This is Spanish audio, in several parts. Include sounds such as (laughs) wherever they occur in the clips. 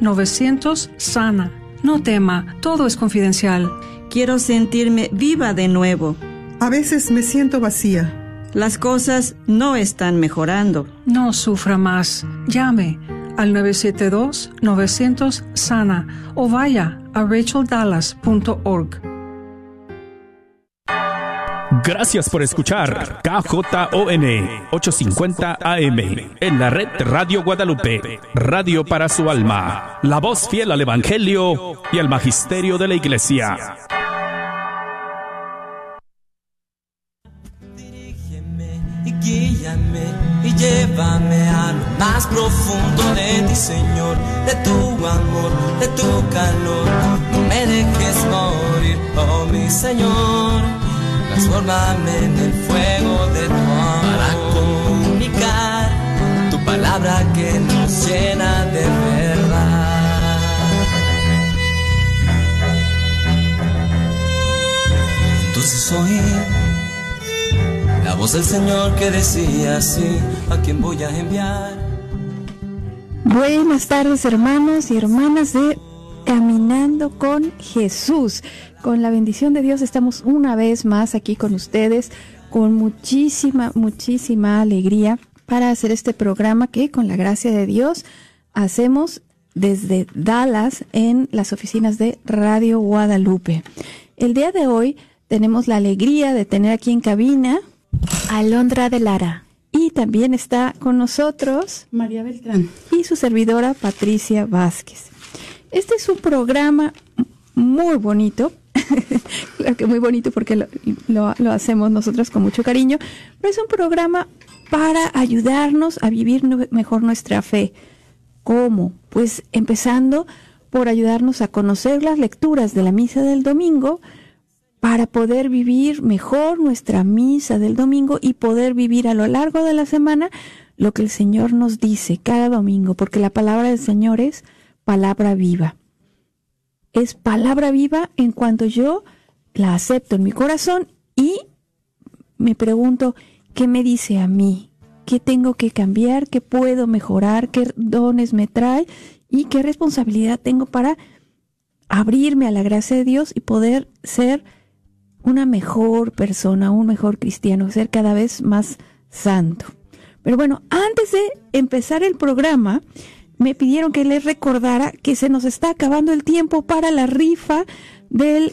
900 sana. No tema, todo es confidencial. Quiero sentirme viva de nuevo. A veces me siento vacía. Las cosas no están mejorando. No sufra más. Llame al 972-900 sana o vaya a racheldallas.org. Gracias por escuchar KJON 850 AM en la red Radio Guadalupe, radio para su alma, la voz fiel al Evangelio y al Magisterio de la Iglesia. Dirígeme y guíame y llévame a lo más profundo de ti, Señor, de tu amor, de tu calor. No me dejes morir, oh mi Señor transformame en el fuego de tu amor para comunicar tu palabra que nos llena de verdad. Entonces oí la voz del Señor que decía así, ¿a quién voy a enviar? Buenas tardes hermanos y hermanas de Caminando con Jesús. Con la bendición de Dios estamos una vez más aquí con ustedes con muchísima, muchísima alegría para hacer este programa que con la gracia de Dios hacemos desde Dallas en las oficinas de Radio Guadalupe. El día de hoy tenemos la alegría de tener aquí en cabina a Alondra de Lara. Y también está con nosotros María Beltrán y su servidora Patricia Vázquez. Este es un programa muy bonito claro (laughs) que muy bonito porque lo, lo, hacemos nosotros con mucho cariño, pero es un programa para ayudarnos a vivir mejor nuestra fe. ¿Cómo? Pues empezando por ayudarnos a conocer las lecturas de la misa del domingo para poder vivir mejor nuestra misa del domingo y poder vivir a lo largo de la semana lo que el Señor nos dice cada domingo, porque la palabra del Señor es palabra viva es palabra viva en cuanto yo la acepto en mi corazón y me pregunto, ¿qué me dice a mí? ¿Qué tengo que cambiar? ¿Qué puedo mejorar? ¿Qué dones me trae? ¿Y qué responsabilidad tengo para abrirme a la gracia de Dios y poder ser una mejor persona, un mejor cristiano, ser cada vez más santo? Pero bueno, antes de empezar el programa, me pidieron que les recordara que se nos está acabando el tiempo para la rifa del,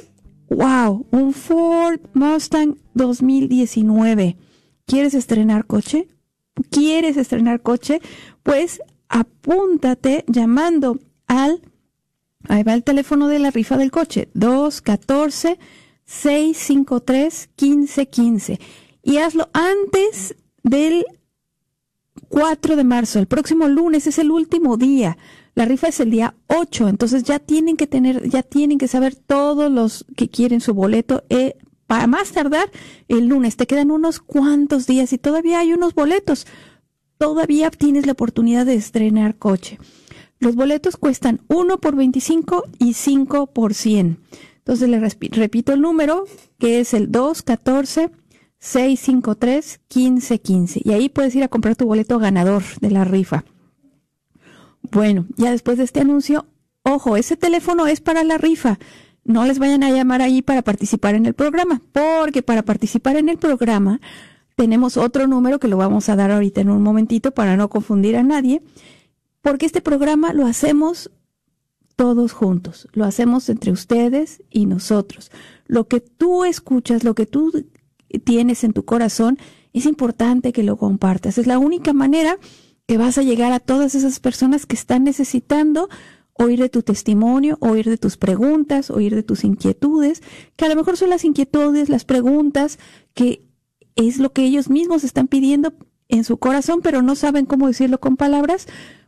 wow, un Ford Mustang 2019. ¿Quieres estrenar coche? ¿Quieres estrenar coche? Pues apúntate llamando al, ahí va el teléfono de la rifa del coche, 214 653 1515 y hazlo antes del 4 de marzo, el próximo lunes es el último día. La rifa es el día 8, entonces ya tienen que tener, ya tienen que saber todos los que quieren su boleto. Eh, para más tardar el lunes, te quedan unos cuantos días y todavía hay unos boletos. Todavía tienes la oportunidad de estrenar coche. Los boletos cuestan 1 por 25 y 5 por 100. Entonces le repito el número, que es el 214 653-1515. Y ahí puedes ir a comprar tu boleto ganador de la rifa. Bueno, ya después de este anuncio, ojo, ese teléfono es para la rifa. No les vayan a llamar ahí para participar en el programa, porque para participar en el programa tenemos otro número que lo vamos a dar ahorita en un momentito para no confundir a nadie, porque este programa lo hacemos todos juntos, lo hacemos entre ustedes y nosotros. Lo que tú escuchas, lo que tú tienes en tu corazón, es importante que lo compartas. Es la única manera que vas a llegar a todas esas personas que están necesitando oír de tu testimonio, oír de tus preguntas, oír de tus inquietudes, que a lo mejor son las inquietudes, las preguntas, que es lo que ellos mismos están pidiendo en su corazón, pero no saben cómo decirlo con palabras,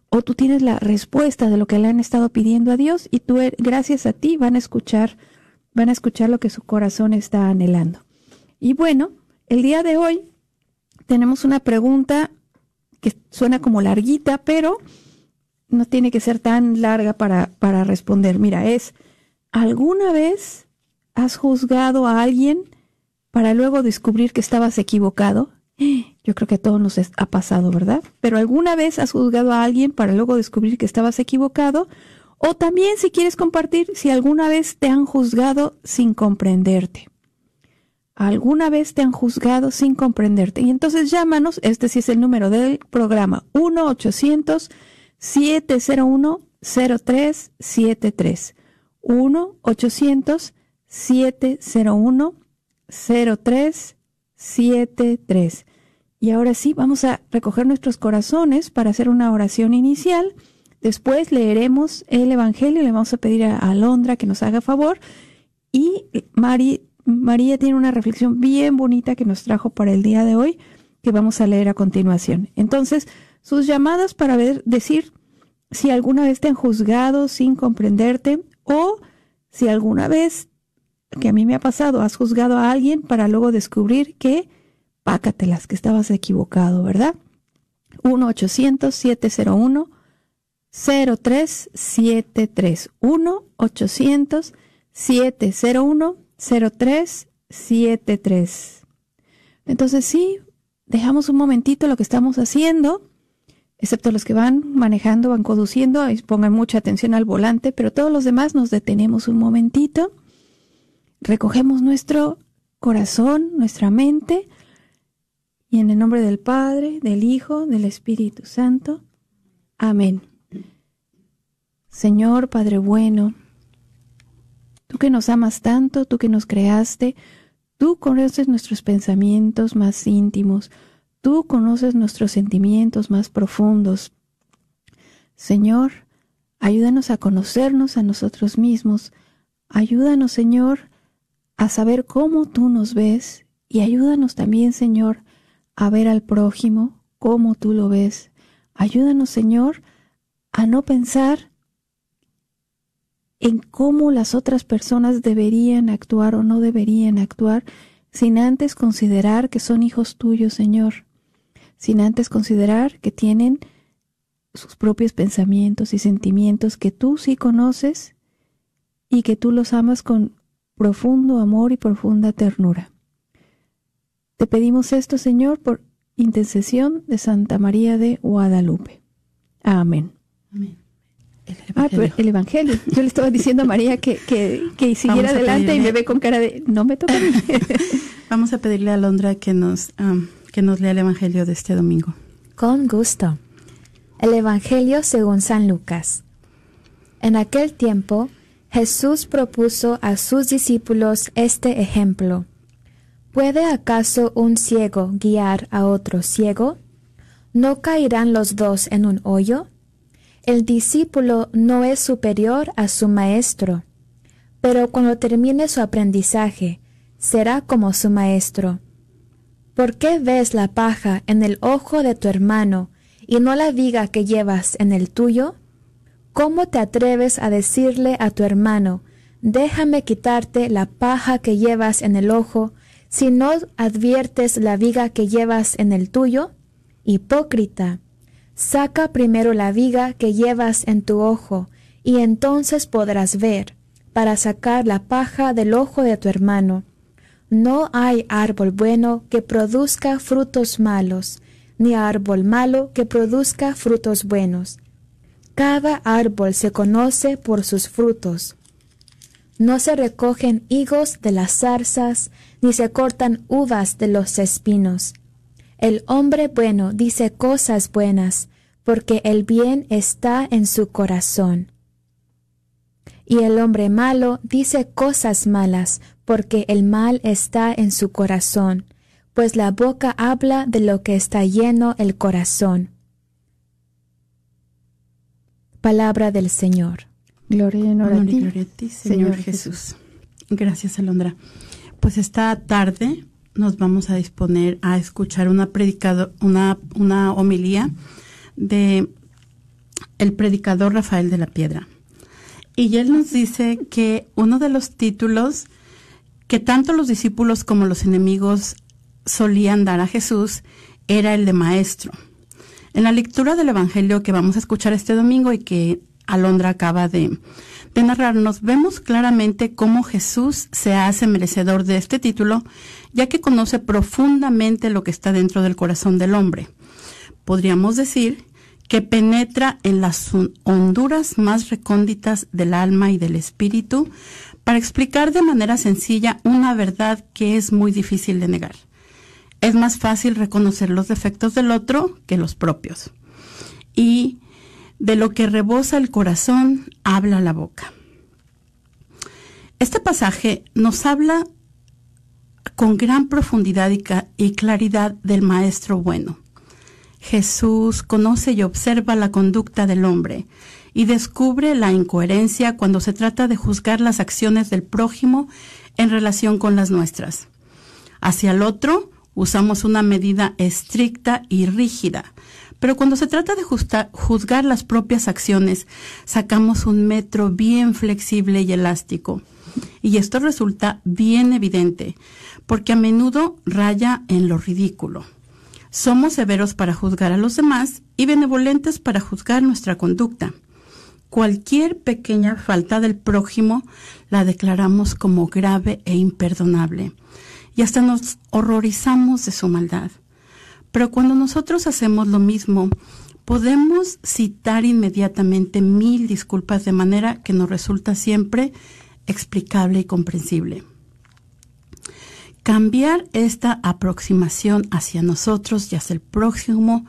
o tú tienes la respuesta de lo que le han estado pidiendo a Dios y tú, gracias a ti, van a escuchar, van a escuchar lo que su corazón está anhelando. Y bueno, el día de hoy tenemos una pregunta que suena como larguita, pero no tiene que ser tan larga para, para responder. Mira, es, ¿alguna vez has juzgado a alguien para luego descubrir que estabas equivocado? (gasps) Yo creo que a todos nos ha pasado, ¿verdad? Pero ¿alguna vez has juzgado a alguien para luego descubrir que estabas equivocado? O también si quieres compartir si alguna vez te han juzgado sin comprenderte. Alguna vez te han juzgado sin comprenderte. Y entonces llámanos, este sí es el número del programa, 1-800-701-0373. 1-800-701-0373. Y ahora sí, vamos a recoger nuestros corazones para hacer una oración inicial. Después leeremos el Evangelio, le vamos a pedir a Alondra que nos haga favor. Y María tiene una reflexión bien bonita que nos trajo para el día de hoy, que vamos a leer a continuación. Entonces, sus llamadas para ver, decir si alguna vez te han juzgado sin comprenderte o si alguna vez, que a mí me ha pasado, has juzgado a alguien para luego descubrir que pácatelas, que estabas equivocado, ¿verdad? 1-800-701-0373. 1-800-701-0373. Entonces sí, dejamos un momentito lo que estamos haciendo, excepto los que van manejando, van conduciendo, pongan mucha atención al volante, pero todos los demás nos detenemos un momentito, recogemos nuestro corazón, nuestra mente, y en el nombre del Padre, del Hijo, del Espíritu Santo. Amén. Señor Padre bueno, tú que nos amas tanto, tú que nos creaste, tú conoces nuestros pensamientos más íntimos, tú conoces nuestros sentimientos más profundos. Señor, ayúdanos a conocernos a nosotros mismos, ayúdanos, Señor, a saber cómo tú nos ves y ayúdanos también, Señor, a ver al prójimo como tú lo ves. Ayúdanos, Señor, a no pensar en cómo las otras personas deberían actuar o no deberían actuar, sin antes considerar que son hijos tuyos, Señor, sin antes considerar que tienen sus propios pensamientos y sentimientos que tú sí conoces y que tú los amas con profundo amor y profunda ternura. Te pedimos esto, Señor, por intercesión de Santa María de Guadalupe. Amén. Amén. El ah, Evangelio. el Evangelio. Yo le estaba diciendo a María que, que, siguiera adelante y me ve con cara de, no me toca a mí. (laughs) Vamos a pedirle a Londra que nos, que nos lea el Evangelio de este domingo. Con gusto. El Evangelio según San Lucas. En aquel tiempo, Jesús propuso a sus discípulos este ejemplo. ¿Puede acaso un ciego guiar a otro ciego? ¿No caerán los dos en un hoyo? El discípulo no es superior a su maestro, pero cuando termine su aprendizaje, será como su maestro. ¿Por qué ves la paja en el ojo de tu hermano y no la viga que llevas en el tuyo? ¿Cómo te atreves a decirle a tu hermano, déjame quitarte la paja que llevas en el ojo, si no adviertes la viga que llevas en el tuyo? Hipócrita, saca primero la viga que llevas en tu ojo, y entonces podrás ver, para sacar la paja del ojo de tu hermano. No hay árbol bueno que produzca frutos malos, ni árbol malo que produzca frutos buenos. Cada árbol se conoce por sus frutos. No se recogen higos de las zarzas, ni se cortan uvas de los espinos. El hombre bueno dice cosas buenas, porque el bien está en su corazón. Y el hombre malo dice cosas malas, porque el mal está en su corazón, pues la boca habla de lo que está lleno el corazón. Palabra del Señor. Gloria y honor, a ti, Señor, Jesús. Gracias, Alondra. Pues esta tarde nos vamos a disponer a escuchar una predicado, una, una homilía de el predicador Rafael de la Piedra. Y él nos dice que uno de los títulos que tanto los discípulos como los enemigos solían dar a Jesús era el de maestro. En la lectura del Evangelio que vamos a escuchar este domingo y que Alondra acaba de, de narrarnos, vemos claramente cómo Jesús se hace merecedor de este título, ya que conoce profundamente lo que está dentro del corazón del hombre. Podríamos decir que penetra en las honduras más recónditas del alma y del espíritu para explicar de manera sencilla una verdad que es muy difícil de negar. Es más fácil reconocer los defectos del otro que los propios. Y de lo que rebosa el corazón, habla la boca. Este pasaje nos habla con gran profundidad y, claridad del Maestro bueno. Jesús conoce y observa la conducta del hombre y descubre la incoherencia cuando se trata de juzgar las acciones del prójimo en relación con las nuestras. Hacia el otro usamos una medida estricta y rígida, pero cuando se trata de juzgar las propias acciones, sacamos un metro bien flexible y elástico. Y esto resulta bien evidente, porque a menudo raya en lo ridículo. Somos severos para juzgar a los demás y benevolentes para juzgar nuestra conducta. Cualquier pequeña falta del prójimo la declaramos como grave e imperdonable y hasta nos horrorizamos de su maldad. Pero cuando nosotros hacemos lo mismo, podemos citar inmediatamente mil disculpas de manera que nos resulta siempre explicable y comprensible. Cambiar esta aproximación hacia nosotros y hacia el próximo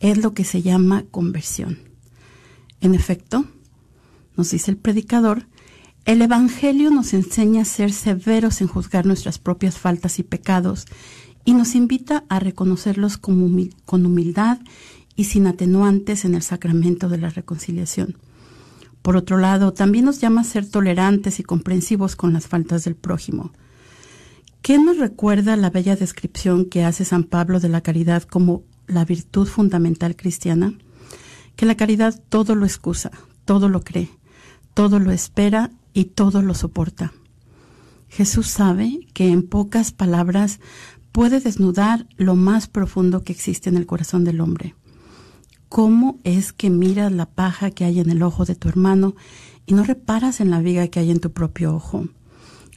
es lo que se llama conversión. En efecto, nos dice el predicador, el Evangelio nos enseña a ser severos en juzgar nuestras propias faltas y pecados y nos invita a reconocerlos con humildad y sin atenuantes en el sacramento de la reconciliación. Por otro lado, también nos llama a ser tolerantes y comprensivos con las faltas del prójimo. ¿Qué nos recuerda la bella descripción que hace San Pablo de la caridad como la virtud fundamental cristiana? Que la caridad todo lo excusa, todo lo cree, todo lo espera y todo lo soporta. Jesús sabe que en pocas palabras puede desnudar lo más profundo que existe en el corazón del hombre. ¿Cómo es que miras la paja que hay en el ojo de tu hermano y no reparas en la viga que hay en tu propio ojo?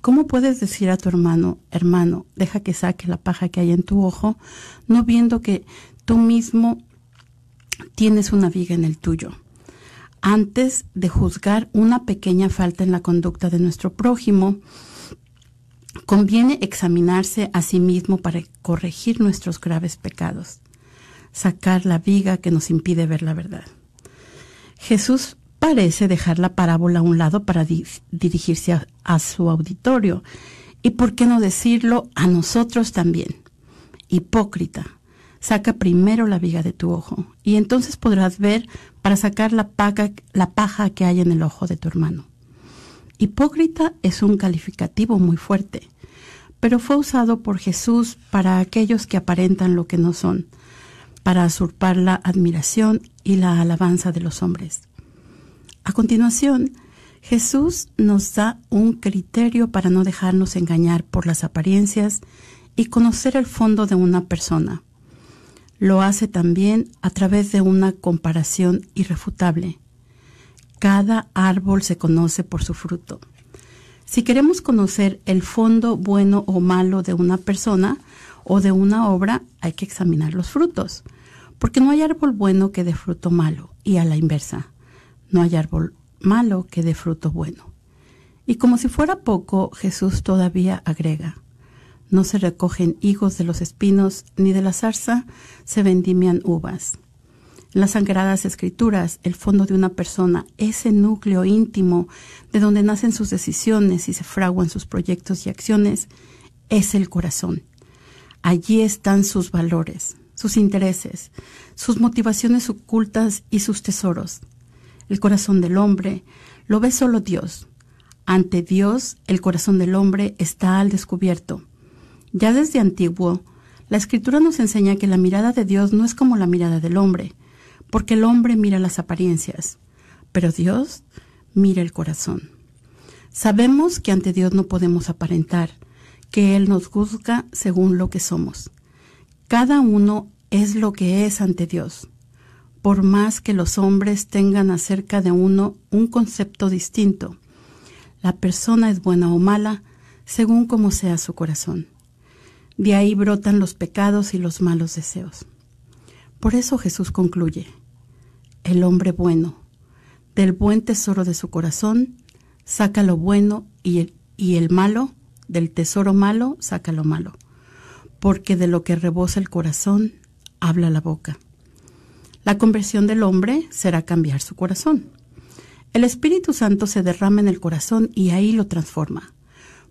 ¿Cómo puedes decir a tu hermano, hermano, deja que saque la paja que hay en tu ojo, no viendo que tú mismo tienes una viga en el tuyo? Antes de juzgar una pequeña falta en la conducta de nuestro prójimo, conviene examinarse a sí mismo para corregir nuestros graves pecados sacar la viga que nos impide ver la verdad. Jesús parece dejar la parábola a un lado para dirigirse a, su auditorio. Y por qué no decirlo a nosotros también. Hipócrita, saca primero la viga de tu ojo y entonces podrás ver para sacar la, paja que hay en el ojo de tu hermano. Hipócrita es un calificativo muy fuerte, pero fue usado por Jesús para aquellos que aparentan lo que no son, para usurpar la admiración y la alabanza de los hombres. A continuación, Jesús nos da un criterio para no dejarnos engañar por las apariencias y conocer el fondo de una persona. Lo hace también a través de una comparación irrefutable. Cada árbol se conoce por su fruto. Si queremos conocer el fondo bueno o malo de una persona, o de una obra, hay que examinar los frutos, porque no hay árbol bueno que dé fruto malo, y a la inversa, no hay árbol malo que dé fruto bueno. Y como si fuera poco, Jesús todavía agrega, no se recogen higos de los espinos, ni de la zarza se vendimian uvas. Las sagradas escrituras, el fondo de una persona, ese núcleo íntimo de donde nacen sus decisiones y se fraguan sus proyectos y acciones, es el corazón. Allí están sus valores, sus intereses, sus motivaciones ocultas y sus tesoros. El corazón del hombre lo ve solo Dios. Ante Dios, el corazón del hombre está al descubierto. Ya desde antiguo, la escritura nos enseña que la mirada de Dios no es como la mirada del hombre, porque el hombre mira las apariencias, pero Dios mira el corazón. Sabemos que ante Dios no podemos aparentar, que Él nos juzga según lo que somos. Cada uno es lo que es ante Dios, por más que los hombres tengan acerca de uno un concepto distinto. La persona es buena o mala según como sea su corazón. De ahí brotan los pecados y los malos deseos. Por eso Jesús concluye, el hombre bueno. Del buen tesoro de su corazón saca lo bueno y el, malo, del tesoro malo saca lo malo. Porque de lo que rebosa el corazón habla la boca. La conversión del hombre será cambiar su corazón. El Espíritu Santo se derrama en el corazón y ahí lo transforma.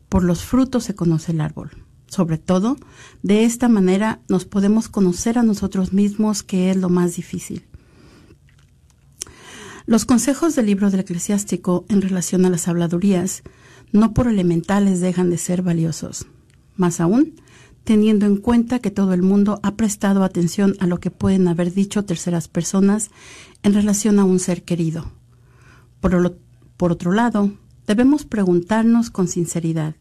Por los frutos se conoce el árbol. Sobre todo, de esta manera nos podemos conocer a nosotros mismos, que es lo más difícil. Los consejos del libro del eclesiástico en relación a las habladurías no por elementales dejan de ser valiosos. Más aún, teniendo en cuenta que todo el mundo ha prestado atención a lo que pueden haber dicho terceras personas en relación a un ser querido. Por, por otro lado, debemos preguntarnos con sinceridad,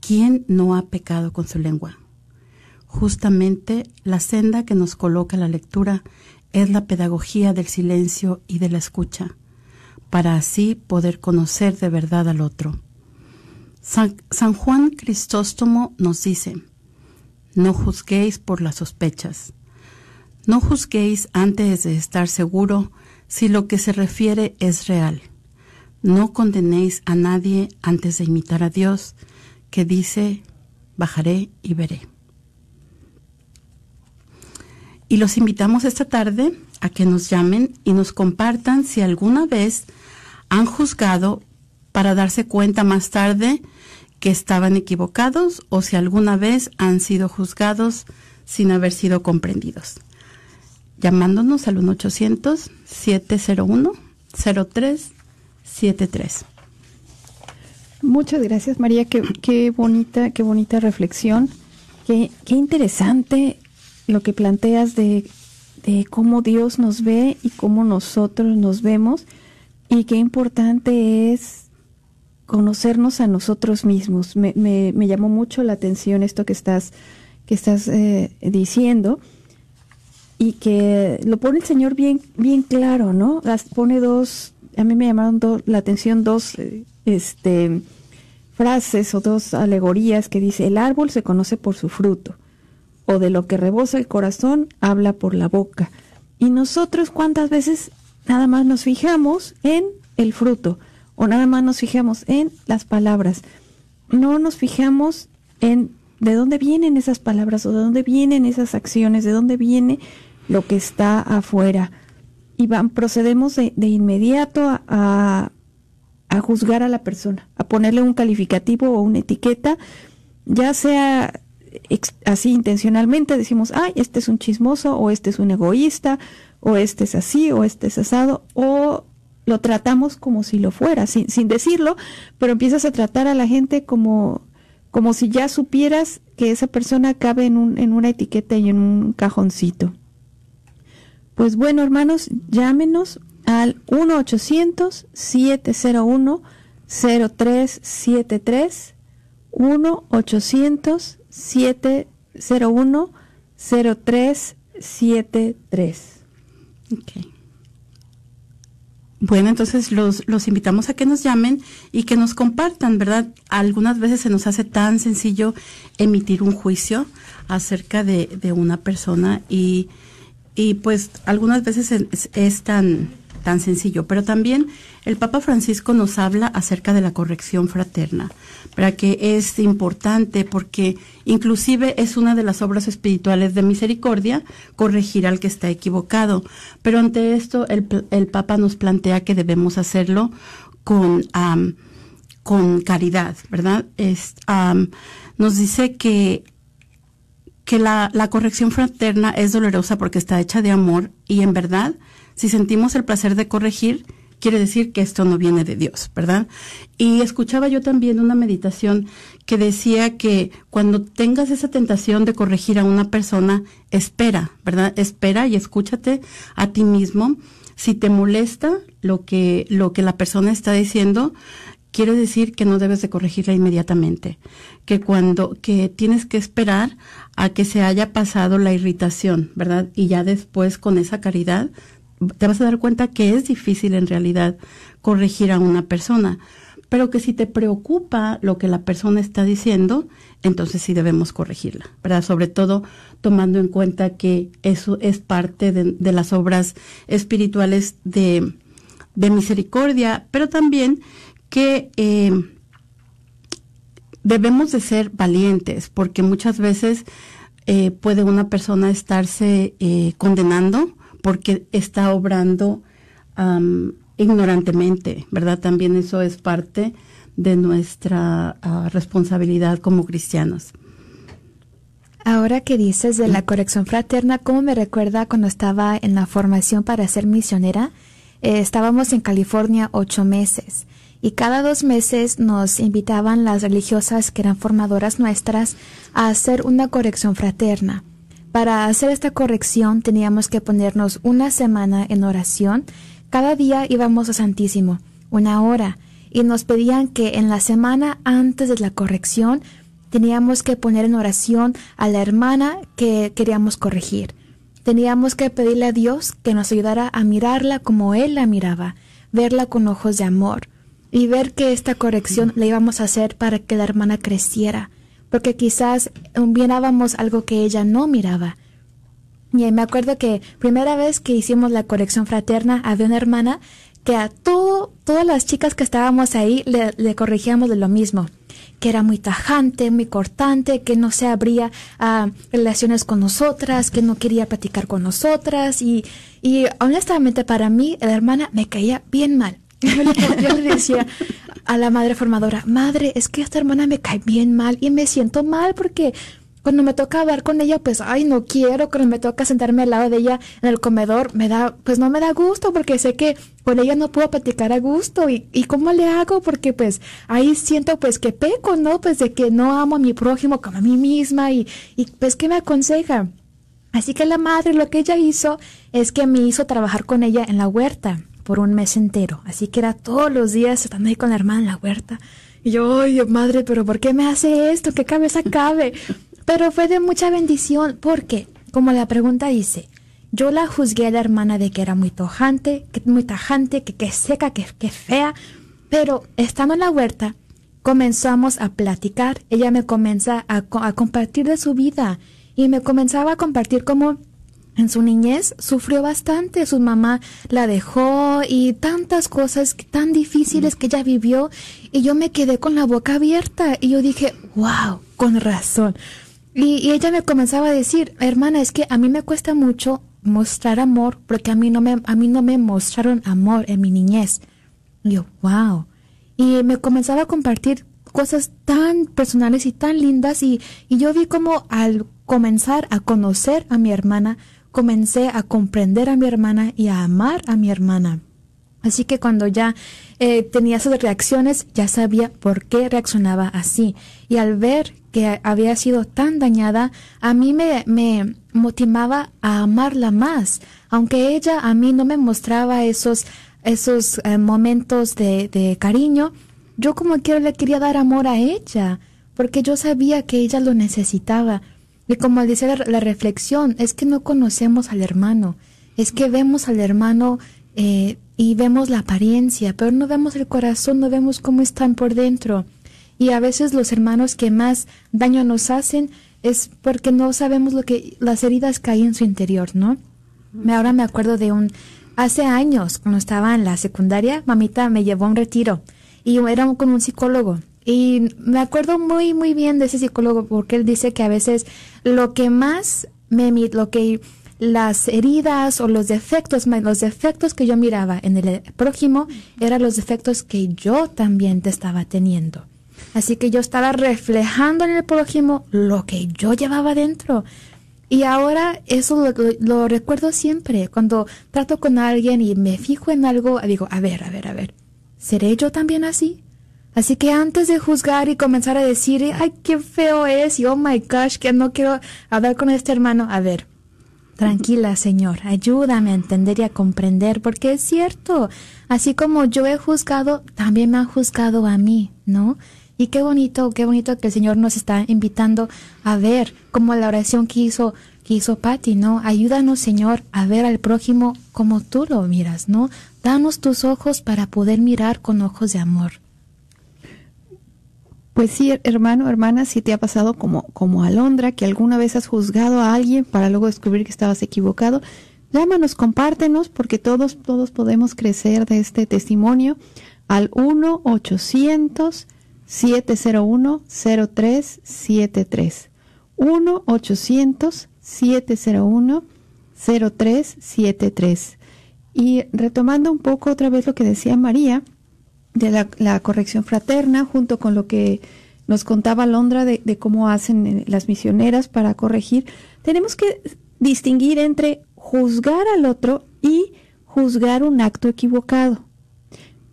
¿quién no ha pecado con su lengua? Justamente la senda que nos coloca la lectura es la pedagogía del silencio y de la escucha, para así poder conocer de verdad al otro. San, Juan Cristóstomo nos dice, no juzguéis por las sospechas, no juzguéis antes de estar seguro si lo que se refiere es real. No condenéis a nadie antes de imitar a Dios, que dice, bajaré y veré. Y los invitamos esta tarde a que nos llamen y nos compartan si alguna vez han juzgado para darse cuenta más tarde que estaban equivocados o si alguna vez han sido juzgados sin haber sido comprendidos. Llamándonos al 1-800-701-0373. Muchas gracias, María. Qué, qué, bonita, qué bonita reflexión. Qué, qué interesante lo que planteas de, de cómo Dios nos ve y cómo nosotros nos vemos y qué importante es conocernos a nosotros mismos. Me, me, me llamó mucho la atención esto que estás, que estás eh, diciendo y que lo pone el Señor bien, bien claro, ¿no? Las pone dos, a mí me llamaron la atención dos eh, este, frases o dos alegorías que dice, el árbol se conoce por su fruto o de lo que rebosa el corazón, habla por la boca. Y nosotros cuántas veces nada más nos fijamos en el fruto o nada más nos fijamos en las palabras. No nos fijamos en de dónde vienen esas palabras o de dónde vienen esas acciones, de dónde viene lo que está afuera. Y van, procedemos de, de inmediato a, a juzgar a la persona, a ponerle un calificativo o una etiqueta, ya sea así intencionalmente decimos, ay, este es un chismoso, o este es un egoísta, o este es así, o este es asado, o lo tratamos como si lo fuera, sin, sin decirlo, pero empiezas a tratar a la gente como, como si ya supieras que esa persona cabe en, un, en una etiqueta y en un cajoncito. Pues bueno, hermanos, llámenos al 1-800-701-0373, 1-800 701 0373. Okay. Bueno, entonces los, los invitamos a que nos llamen y que nos compartan, ¿verdad? Algunas veces se nos hace tan sencillo emitir un juicio acerca de, de una persona y, y pues algunas veces es, es tan tan sencillo, pero también el Papa Francisco nos habla acerca de la corrección fraterna, para que es importante porque inclusive es una de las obras espirituales de misericordia corregir al que está equivocado, pero ante esto el, el Papa nos plantea que debemos hacerlo con con caridad, ¿verdad? Nos dice que que la, la corrección fraterna es dolorosa porque está hecha de amor y en verdad si sentimos el placer de corregir, quiere decir que esto no viene de Dios, ¿verdad? Y escuchaba yo también una meditación que decía que cuando tengas esa tentación de corregir a una persona, espera, ¿verdad? Espera y escúchate a ti mismo. Si te molesta lo que, lo que la persona está diciendo, quiere decir que no debes de corregirla inmediatamente, que cuando, que tienes que esperar a que se haya pasado la irritación, ¿verdad? Y ya después con esa caridad te vas a dar cuenta que es difícil en realidad corregir a una persona. pero que si te preocupa lo que la persona está diciendo, entonces sí debemos corregirla, ¿verdad? Sobre todo tomando en cuenta que eso es parte de, las obras espirituales de, misericordia, pero también que eh, debemos de ser valientes, porque muchas veces eh, puede una persona estarse eh, condenando porque está obrando ignorantemente, ¿verdad? También eso es parte de nuestra ah, responsabilidad como cristianos. Ahora que dices de la corrección fraterna, ¿cómo me recuerda cuando estaba en la formación para ser misionera? Eh, estábamos en California ocho meses y cada dos meses nos invitaban las religiosas que eran formadoras nuestras a hacer una corrección fraterna. Para hacer esta corrección teníamos que ponernos una semana en oración. Cada día íbamos a Santísimo, una hora, y nos pedían que en la semana antes de la corrección teníamos que poner en oración a la hermana que queríamos corregir. Teníamos que pedirle a Dios que nos ayudara a mirarla como Él la miraba, verla con ojos de amor y ver que esta corrección la íbamos a hacer para que la hermana creciera, porque quizás mirábamos algo que ella no miraba. Y me acuerdo que primera vez que hicimos la corrección fraterna había una hermana que a todo, todas las chicas que estábamos ahí le, le de lo mismo que era muy tajante, muy cortante, que no se abría a relaciones con nosotras, que no quería platicar con nosotras y, y honestamente para mí la hermana me caía bien mal. Yo le, decía a la madre formadora, madre, es que esta hermana me cae bien mal y me siento mal porque cuando me toca hablar con ella, pues, ay, no quiero, cuando me toca sentarme al lado de ella en el comedor, me da, pues no me da gusto porque sé que con ella no puedo platicar a gusto y, y cómo le hago porque pues ahí siento pues que peco, ¿no? Pues de que no amo a mi prójimo como a mí misma y, y pues ¿qué me aconseja? Así que la madre lo que ella hizo es que me hizo trabajar con ella en la huerta por un mes entero. Así que era todos los días estando ahí con la hermana en la huerta. Y yo, ay, madre, pero ¿por qué me hace esto? ¿Qué cabeza cabe? Pero fue de mucha bendición porque, como la pregunta dice, yo la juzgué a la hermana de que era muy tojante, que muy tajante, que, que seca, que, que fea, pero estando en la huerta, comenzamos a platicar. Ella me comienza a, a compartir de su vida y me comenzaba a compartir cómo en su niñez sufrió bastante, su mamá la dejó y tantas cosas tan difíciles que ella vivió y yo me quedé con la boca abierta y yo dije, wow, con razón. Y, ella me comenzaba a decir, hermana, es que a mí me cuesta mucho mostrar amor porque a mí no me, a mí no me mostraron amor en mi niñez. Y yo, wow. Y me comenzaba a compartir cosas tan personales y tan lindas y, y yo vi como al comenzar a conocer a mi hermana, comencé a comprender a mi hermana y a amar a mi hermana. Así que cuando ya eh, tenía esas reacciones, ya sabía por qué reaccionaba así. Y al ver que había sido tan dañada, a mí me, me motivaba a amarla más, aunque ella a mí no me mostraba esos, esos eh, momentos de, de cariño, yo como quiera le quería dar amor a ella, porque yo sabía que ella lo necesitaba. Y como dice la, la, reflexión, es que no conocemos al hermano, es que vemos al hermano eh, y vemos la apariencia, pero no vemos el corazón, no vemos cómo están por dentro. Y a veces los hermanos que más daño nos hacen es porque no sabemos lo que las heridas que hay en su interior, ¿no? Ahora me acuerdo de un hace años cuando estaba en la secundaria, mamita me llevó a un retiro y era con un psicólogo y me acuerdo muy, muy bien de ese psicólogo porque él dice que a veces lo que más me, lo que las heridas o los defectos, los defectos que yo miraba en el prójimo eran los defectos que yo también te estaba teniendo. Así que yo estaba reflejando en el prójimo lo que yo llevaba dentro. Y ahora eso lo, lo, recuerdo siempre. Cuando trato con alguien y me fijo en algo, digo, a ver, a ver, a ver, ¿seré yo también así? Así que antes de juzgar y comenzar a decir, ay, qué feo es y oh my gosh, que no quiero hablar con este hermano, a ver, tranquila, Señor, ayúdame a entender y a comprender, porque es cierto, así como yo he juzgado, también me han juzgado a mí, ¿no? Y qué bonito, qué bonito que el Señor nos está invitando a ver, como la oración que hizo, que hizo Patti, ¿no? Ayúdanos, Señor, a ver al prójimo como tú lo miras, ¿no? Danos tus ojos para poder mirar con ojos de amor. Pues sí, hermano, hermana, si te ha pasado como, como Alondra, que alguna vez has juzgado a alguien para luego descubrir que estabas equivocado, llámanos, compártenos, porque todos, todos podemos crecer de este testimonio al 1-800-701-0373. 1-800-701-0373. Y retomando un poco otra vez lo que decía María, de la, corrección fraterna, junto con lo que nos contaba Londra de, cómo hacen eh, las misioneras para corregir, tenemos que distinguir entre juzgar al otro y juzgar un acto equivocado.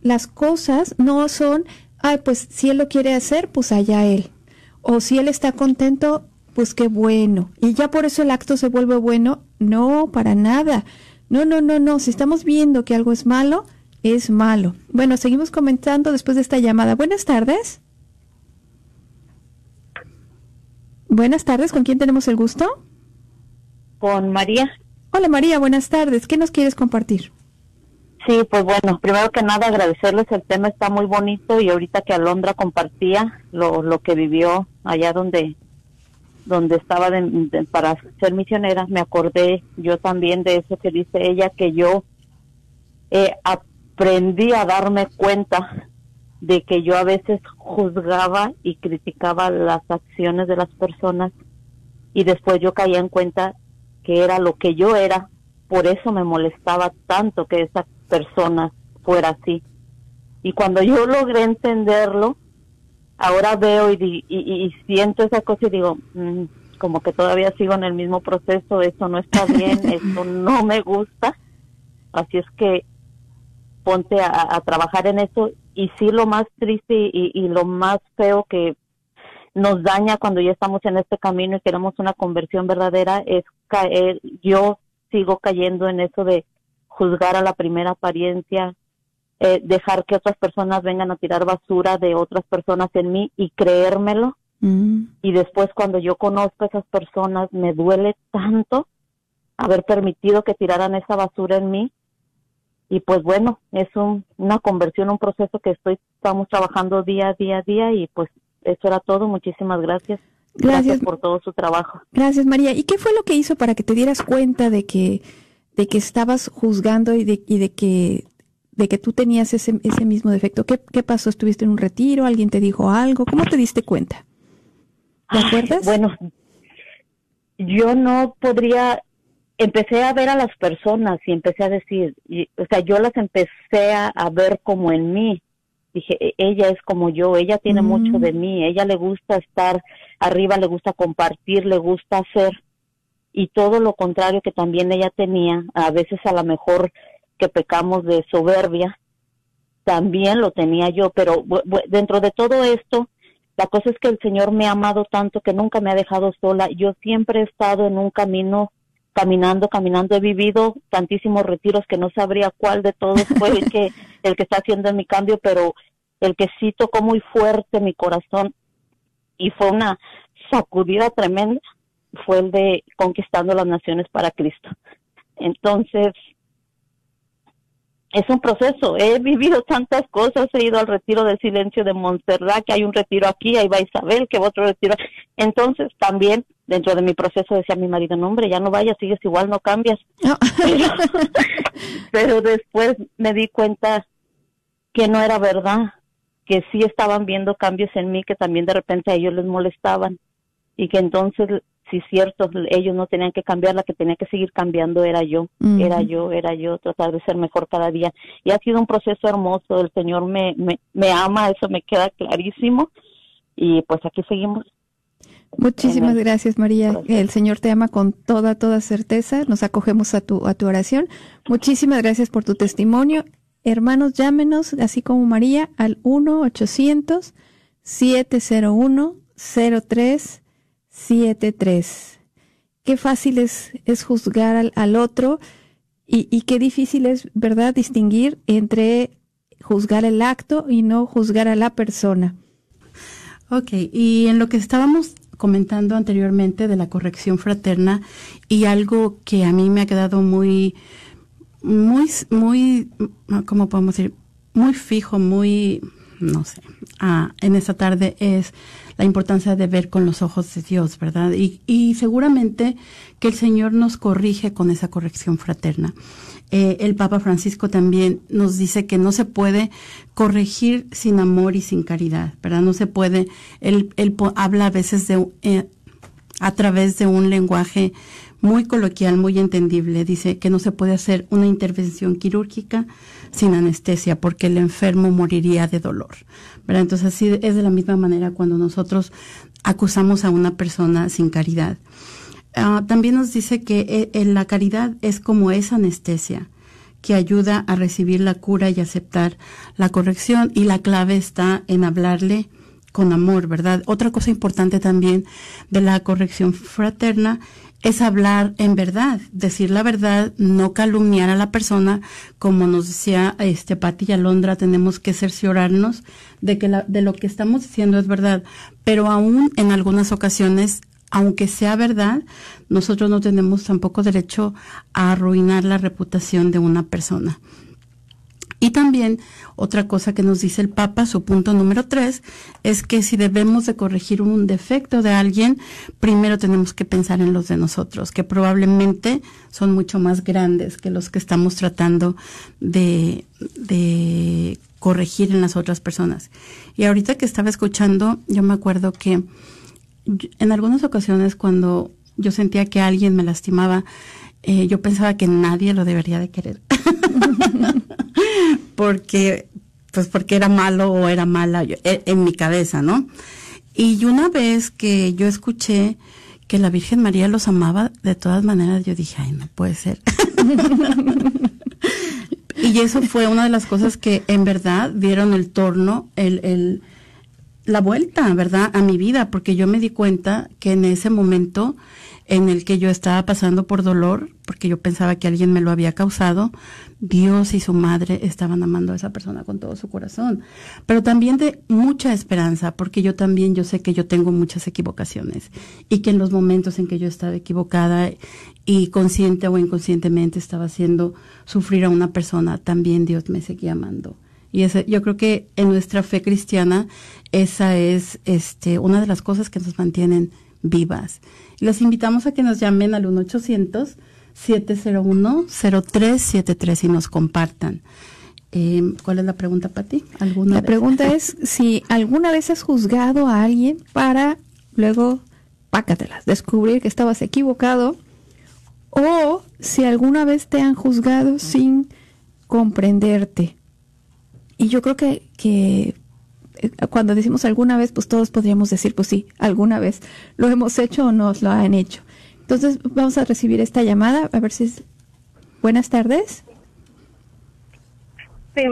Las cosas no son, ay, pues si él lo quiere hacer, pues allá él. O si él está contento, pues qué bueno. Y ya por eso el acto se vuelve bueno. No, para nada. No, no, no, no. Si estamos viendo que algo es malo, es malo. Bueno, seguimos comentando después de esta llamada. Buenas tardes. Buenas tardes, ¿con quién tenemos el gusto? Con María. Hola María, buenas tardes. ¿Qué nos quieres compartir? Sí, pues bueno, primero que nada agradecerles, el tema está muy bonito y ahorita que Alondra compartía lo, lo que vivió allá donde donde estaba para ser misionera, me acordé yo también de eso que dice ella, que yo eh, aprendí a darme cuenta de que yo a veces juzgaba y criticaba las acciones de las personas y después yo caía en cuenta que era lo que yo era, por eso me molestaba tanto que esa persona fuera así. Y cuando yo logré entenderlo, ahora veo y, siento esa cosa y digo, mm, como que todavía sigo en el mismo proceso, eso no está bien, (laughs) eso no me gusta. Así es que ponte a, trabajar en eso y sí lo más triste y, lo más feo que nos daña cuando ya estamos en este camino y queremos una conversión verdadera es caer, yo sigo cayendo en eso de juzgar a la primera apariencia, eh, dejar que otras personas vengan a tirar basura de otras personas en mí y creérmelo. Mm. Y después cuando yo conozco a esas personas me duele tanto haber permitido que tiraran esa basura en mí y pues bueno, es una conversión, un proceso que estoy, estamos trabajando día a día a día y pues eso era todo. Muchísimas gracias. Gracias. por todo su trabajo. Gracias, María. ¿Y qué fue lo que hizo para que te dieras cuenta de que, de que estabas juzgando y de, y de que de que tú tenías ese, ese mismo defecto. ¿Qué, ¿Qué pasó? ¿Estuviste en un retiro? ¿Alguien te dijo algo? ¿Cómo te diste cuenta? ¿Te acuerdas? Bueno, yo no podría empecé a ver a las personas y empecé a decir, o sea, yo las empecé a, ver como en mí. Dije, e, ella es como yo, ella tiene mm. mucho de mí, ella le gusta estar arriba, le gusta compartir, le gusta hacer. Y todo lo contrario que también ella tenía, a veces a lo mejor que pecamos de soberbia, también lo tenía yo, pero dentro de todo esto, la cosa es que el Señor me ha amado tanto que nunca me ha dejado sola. Yo siempre he estado en un camino caminando, caminando. He vivido tantísimos retiros que no sabría cuál de todos fue el que, (laughs) el que está haciendo mi cambio, pero el que sí tocó muy fuerte mi corazón y fue una sacudida tremenda fue el de conquistando las naciones para Cristo. Entonces, es un proceso. He vivido tantas cosas. He ido al retiro del silencio de Montserrat, que hay un retiro aquí, ahí va Isabel, que va otro retiro. Entonces, también dentro de mi proceso decía mi marido, no hombre, ya no vayas, sigues igual, no cambias. (laughs) Pero, después me di cuenta que no era verdad, que sí estaban viendo cambios en mí que también de repente a ellos les molestaban y que entonces si cierto, ellos no tenían que cambiar, la que tenía que seguir cambiando era yo, era yo, era yo, tratar de ser mejor cada día. Y ha sido un proceso hermoso, el Señor me, me, me ama, eso me queda clarísimo. Y pues aquí seguimos. Muchísimas gracias, María. El Señor te ama con toda, toda certeza. Nos acogemos a tu, a tu oración. Muchísimas gracias por tu testimonio. Hermanos, llámenos, así como María, al 1-800-701-0373. Qué fácil es, es juzgar al, al otro y, y qué difícil es, ¿verdad?, distinguir entre juzgar el acto y no juzgar a la persona. Ok, y en lo que estábamos comentando anteriormente de la corrección fraterna y algo que a mí me ha quedado muy, muy, muy, ¿cómo podemos decir? Muy fijo, muy, no sé, ah, en esta tarde es la importancia de ver con los ojos de Dios, ¿verdad? Y, y seguramente que el Señor nos corrige con esa corrección fraterna. Eh, el Papa Francisco también nos dice que no se puede corregir sin amor y sin caridad, ¿verdad? No se puede, él, él habla a veces de, eh, a través de un lenguaje muy coloquial, muy entendible. Dice que no se puede hacer una intervención quirúrgica sin anestesia porque el enfermo moriría de dolor. ¿verdad? Entonces así es de la misma manera cuando nosotros acusamos a una persona sin caridad. Ah, también nos dice que eh, la caridad es como esa anestesia que ayuda a recibir la cura y aceptar la corrección y la clave está en hablarle con amor, ¿verdad? Otra cosa importante también de la corrección fraterna es hablar en verdad, decir la verdad, no calumniar a la persona, como nos decía este Pati y Alondra, tenemos que cerciorarnos de que de lo que estamos diciendo es verdad, pero aún en algunas ocasiones aunque sea verdad, nosotros no tenemos tampoco derecho a arruinar la reputación de una persona. Y también otra cosa que nos dice el Papa, su punto número tres, es que si debemos de corregir un defecto de alguien, primero tenemos que pensar en los de nosotros, que probablemente son mucho más grandes que los que estamos tratando de, de corregir en las otras personas. Y ahorita que estaba escuchando, yo me acuerdo que en algunas ocasiones cuando yo sentía que alguien me lastimaba, eh, yo pensaba que nadie lo debería de querer. (laughs) porque, pues porque era malo o era mala e, en, mi cabeza, ¿no? Y una vez que yo escuché que la Virgen María los amaba de todas maneras, yo dije, ay, no puede ser. (laughs) y eso fue una de las cosas que en verdad dieron el torno, el, el, la vuelta, ¿verdad?, a mi vida, porque yo me di cuenta que en ese momento en el que yo estaba pasando por dolor, porque yo pensaba que alguien me lo había causado, Dios y su madre estaban amando a esa persona con todo su corazón. Pero también de mucha esperanza, porque yo también, yo sé que yo tengo muchas equivocaciones y que en los momentos en que yo estaba equivocada y consciente o inconscientemente estaba haciendo sufrir a una persona, también Dios me seguía amando. Y yo creo que en nuestra fe cristiana esa es este, una de las cosas que nos mantienen vivas. Los invitamos a que nos llamen al 1-800-701-0373 y nos compartan. Eh, ¿Cuál es la pregunta para ti? ¿Alguna la pregunta (laughs) es si alguna vez has juzgado a alguien para luego, pácatelas, descubrir que estabas equivocado o si alguna vez te han juzgado sin comprenderte. Y yo creo que, que cuando decimos alguna vez, pues todos podríamos decir, pues sí, alguna vez lo hemos hecho o nos lo han hecho. Entonces vamos a recibir esta llamada, a ver si es... Buenas tardes. Sí,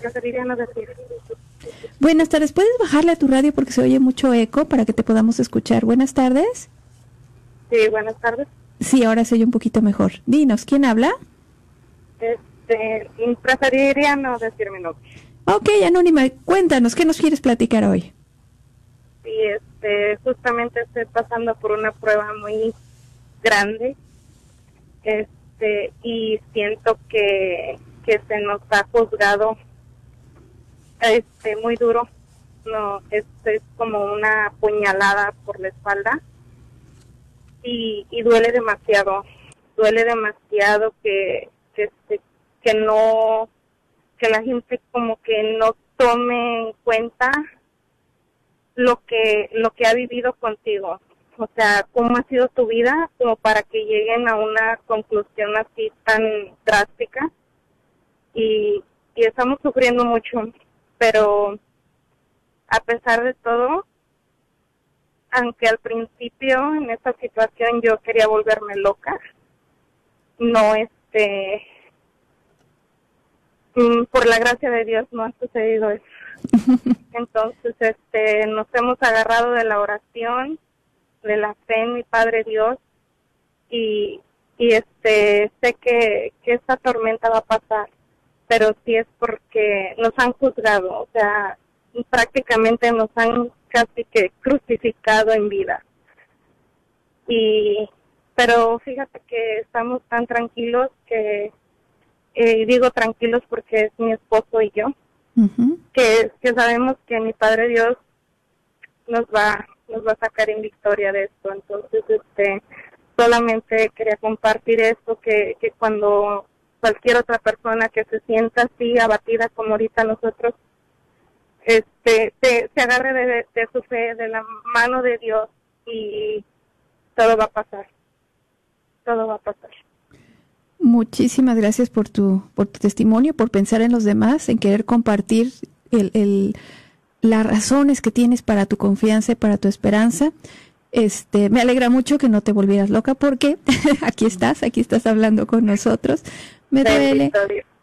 preferiría no decir. Buenas tardes, ¿puedes bajarle a tu radio porque se oye mucho eco para que te podamos escuchar? Buenas tardes. Sí, buenas tardes. Sí, ahora se oye un poquito mejor. Dinos, ¿quién habla? Este, preferiría no decir mi nombre. Ok, Anónima, cuéntanos, ¿qué nos quieres platicar hoy? Sí, este, justamente estoy pasando por una prueba muy grande, este, y siento que, que se nos ha juzgado, este, muy duro, no, este es como una puñalada por la espalda, y, y duele demasiado, duele demasiado que, que, que no que la gente como que no tome en cuenta lo que lo que ha vivido contigo. O sea cómo ha sido tu vida como para que lleguen a una conclusión así tan drástica y, y estamos sufriendo mucho pero a pesar de todo aunque al principio en esta situación yo quería volverme loca no este por la gracia de Dios no ha sucedido eso. (laughs) Entonces, este, nos hemos agarrado de la oración, de la fe en mi Padre Dios y, y este, sé que, que esta tormenta va a pasar, pero sí es porque nos han juzgado, o sea, prácticamente nos han casi que crucificado en vida. Y, pero fíjate que estamos tan tranquilos que eh, digo tranquilos porque es mi esposo y yo, que, que sabemos que mi Padre Dios nos va nos va a sacar en victoria de esto. Entonces, este, solamente quería compartir esto, que, que cuando cualquier otra persona que se sienta así abatida como ahorita nosotros, este, se, se agarre de, de su fe, de la mano de Dios y todo va a pasar. Todo va a pasar. Muchísimas gracias por tu, por tu testimonio, por pensar en los demás, en querer compartir el, el, las razones que tienes para tu confianza y para tu esperanza. Este, me alegra mucho que no te volvieras loca porque (laughs) aquí estás, aquí estás hablando con nosotros. Me duele,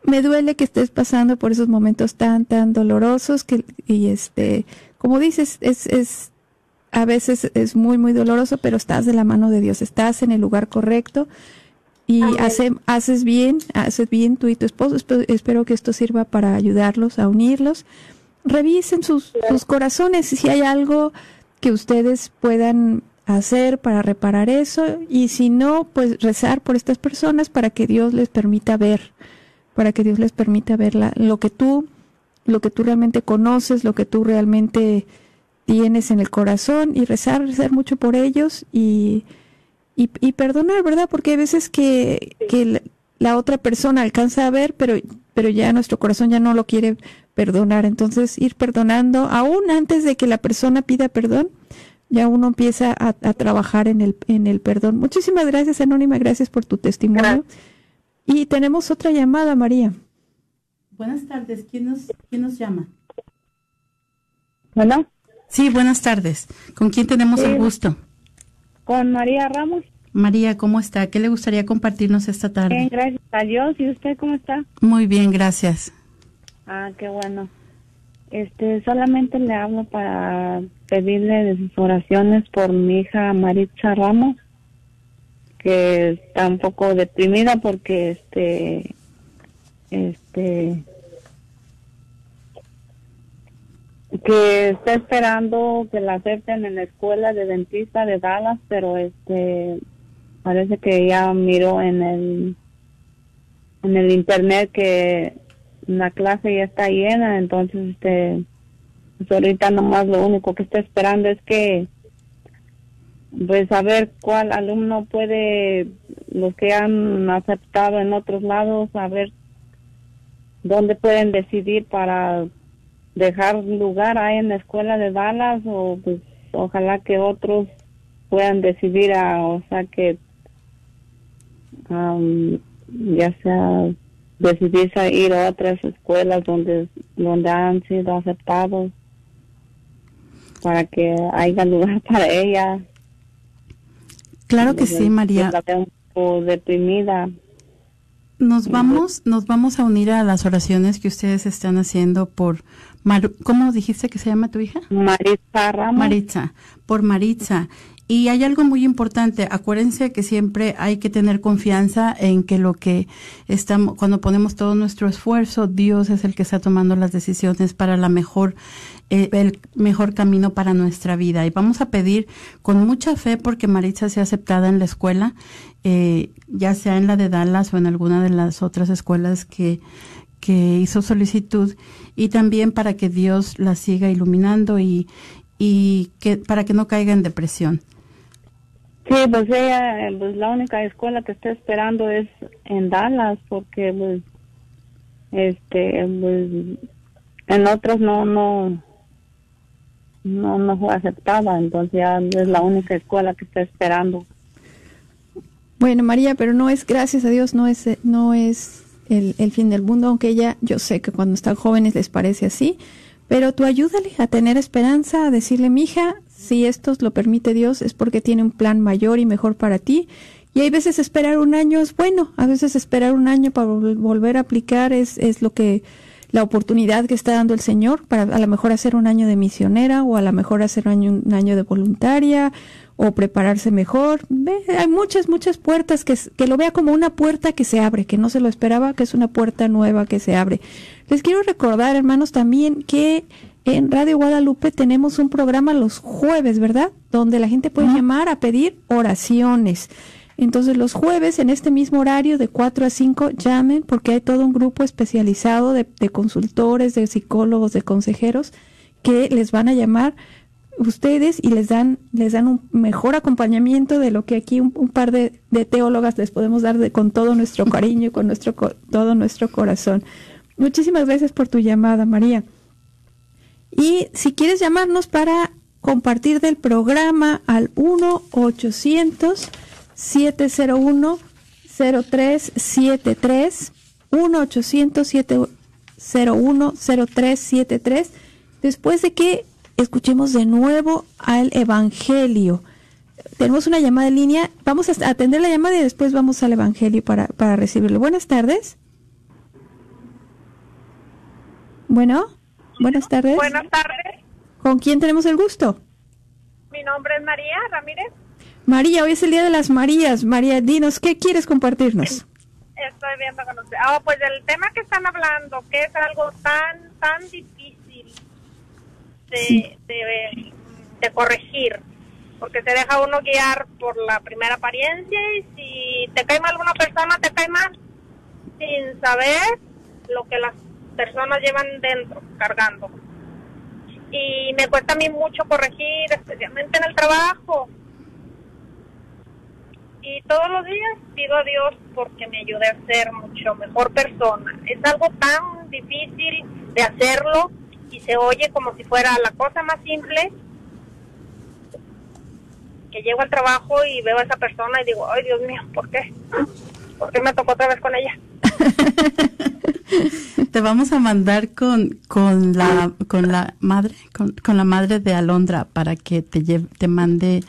me duele que estés pasando por esos momentos tan, tan dolorosos que, y este, como dices, es, es, a veces es muy, muy doloroso, pero estás de la mano de Dios, estás en el lugar correcto y hace, haces bien, haces bien tú y tu esposo. espero que esto sirva para ayudarlos a unirlos. Revisen sus, sus corazones. Si hay algo que ustedes puedan hacer para reparar eso. Y si no, pues rezar por estas personas para que Dios les permita ver, para que Dios les permita ver lo que tú, lo que tú realmente conoces, lo que tú realmente tienes en el corazón. Y rezar, rezar mucho por ellos y, y, y perdonar, ¿verdad? Porque hay veces que, que la otra persona alcanza a ver, pero, pero ya nuestro corazón ya no lo quiere perdonar. Entonces, ir perdonando, aún antes de que la persona pida perdón, ya uno empieza a, trabajar en el, en el perdón. Muchísimas gracias, Anónima, gracias por tu testimonio. Y tenemos otra llamada, María. Buenas tardes, ¿quién nos, quién nos llama? Bueno. Sí, buenas tardes. ¿Con quién tenemos el gusto? Con María Ramos. María, ¿cómo está? ¿Qué le gustaría compartirnos esta tarde? Bien, gracias a Dios. ¿Y usted cómo está? Muy bien, gracias. Ah, qué bueno. Este, solamente le hablo para pedirle de sus oraciones por mi hija Maritza Ramos, que está un poco deprimida porque este, este, que está esperando que la acepten en la escuela de dentista de Dallas, pero este, parece que ya miró en el, en el internet que la clase ya está llena, entonces este pues ahorita nomás lo único que está esperando es que pues a ver cuál alumno puede los que han aceptado en otros lados a ver dónde pueden decidir para dejar lugar ahí en la escuela de Dallas o pues ojalá que otros puedan decidir a o sea que ya sea decidirse a ir a otras escuelas donde, donde han sido aceptados para que haya lugar (laughs) para ella. Claro que sí, María. un poco deprimida. Nos vamos, nos vamos a unir a las oraciones que ustedes están haciendo por ¿cómo dijiste que se llama tu hija? Maritza Ramos. Maritza, por Maritza. Y hay algo muy importante, acuérdense que siempre hay que tener confianza en que lo que estamos, cuando ponemos todo nuestro esfuerzo, Dios es el que está tomando las decisiones para la mejor, eh, el mejor camino para nuestra vida. Y vamos a pedir con mucha fe porque Maritza sea aceptada en la escuela, eh, ya sea en la de Dallas o en alguna de las otras escuelas que, que hizo solicitud y también para que Dios la siga iluminando y, y que para que no caiga en depresión. Sí, pues ella, pues la única escuela que está esperando es en Dallas, porque pues, este, pues, en otros no, no, no, no fue aceptada, entonces ya es la única escuela que está esperando. Bueno, María, pero no es, gracias a Dios, no es, no es el, el fin del mundo, aunque ella, yo sé que cuando están jóvenes les parece así, pero tú ayúdale a tener esperanza, a decirle, mija, si esto lo permite Dios es porque tiene un plan mayor y mejor para ti. Y hay veces esperar un año es bueno, a veces esperar un año para volver a aplicar es, es lo que la oportunidad que está dando el Señor para a lo mejor hacer un año de misionera o a lo mejor hacer un año, un año de voluntaria o prepararse mejor. hay muchas, muchas puertas que, que lo vea como una puerta que se abre, que no se lo esperaba, que es una puerta nueva que se abre. Les quiero recordar, hermanos, también que en Radio Guadalupe tenemos un programa los jueves, ¿verdad? Donde la gente puede llamar a pedir oraciones. Entonces los jueves en este mismo horario de 4 a 5 llamen porque hay todo un grupo especializado de, de consultores, de psicólogos, de consejeros que les van a llamar ustedes y les dan les dan un mejor acompañamiento de lo que aquí un, par de, de, teólogas les podemos dar de, con todo nuestro cariño y con nuestro todo nuestro corazón. Muchísimas gracias por tu llamada, María. Y si quieres llamarnos para compartir del programa al 1 800 701 0373 1 800 701 0373 después de que escuchemos de nuevo al Evangelio. Tenemos una llamada en línea. Vamos a atender la llamada y después vamos al Evangelio para, para recibirlo. Buenas tardes. Bueno, buenas tardes. Buenas tardes. ¿Con quién tenemos el gusto? Mi nombre es María Ramírez. María, hoy es el Día de las Marías. María, dinos, ¿qué quieres compartirnos? Estoy viendo con usted. Ah, pues el tema que están hablando, que es algo tan, tan difícil de, de, de, corregir, porque se deja uno guiar por la primera apariencia y si te cae mal una persona, te cae mal, sin saber lo que las personas llevan dentro, cargando. Y me cuesta a mí mucho corregir, especialmente en el trabajo. Y todos los días pido a Dios porque me ayude a ser mucho mejor persona. Es algo tan difícil de hacerlo y se oye como si fuera la cosa más simple que llego al trabajo y veo a esa persona y digo, ay Dios mío, ¿por qué? ¿Por qué me tocó otra vez con ella? (laughs) Te vamos a mandar con, con la con la madre con, con la madre de Alondra para que te lleve, te mande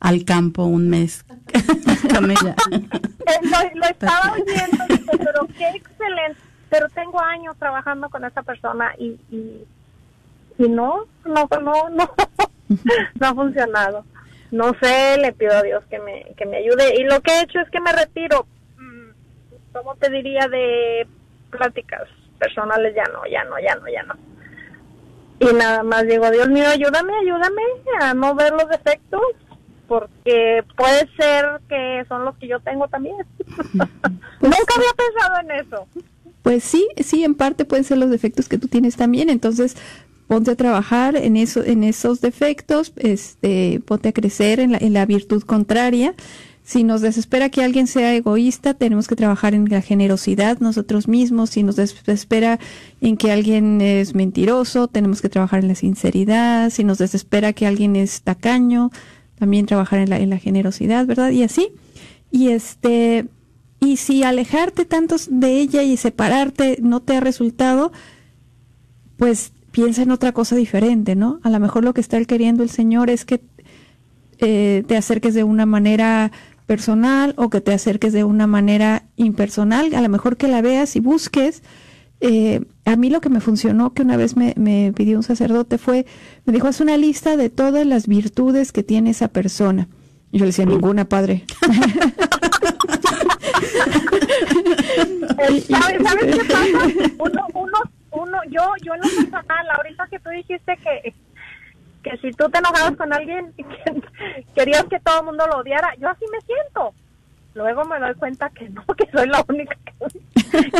al campo un mes (laughs) con ella. Eh, lo, estaba oyendo, pero qué excelente. Pero tengo años trabajando con esa persona y, y, y no, no, no, no, (laughs) no ha funcionado. No sé, le pido a Dios que me, que me ayude. Y lo que he hecho es que me retiro ¿cómo te diría? De pláticas personales, ya no, ya no, ya no, ya no. Y nada más digo, Dios mío, ayúdame, ayúdame a no ver los defectos, porque puede ser que son los que yo tengo también. (laughs) Nunca había pensado en eso. Pues sí, sí, en parte pueden ser los defectos que tú tienes también, entonces ponte a trabajar en eso, en esos defectos, este, ponte a crecer en la, en la virtud contraria si nos desespera que alguien sea egoísta, tenemos que trabajar en la generosidad nosotros mismos. Si nos desespera en que alguien es mentiroso, tenemos que trabajar en la sinceridad. Si nos desespera que alguien es tacaño, también trabajar en la, en la generosidad, ¿verdad? Y así. Y este, y si alejarte tanto de ella y separarte no te ha resultado, pues piensa en otra cosa diferente, ¿no? A lo mejor lo que está queriendo el Señor es que eh, te acerques de una manera personal o que te acerques de una manera impersonal, a lo mejor que la veas y busques. Eh, a mí lo que me funcionó, que una vez me, me pidió un sacerdote, fue, me dijo, haz una lista de todas las virtudes que tiene esa persona. Y yo le decía, ninguna, padre. (laughs) ¿Sabes, ¿Sabes qué pasa? Uno, uno, uno, yo, yo en lo personal, ahorita que tú dijiste que que si tú te enojabas con alguien (laughs) querías que todo el mundo lo odiara, yo así me siento. Luego me doy cuenta que no, (laughs) que soy la única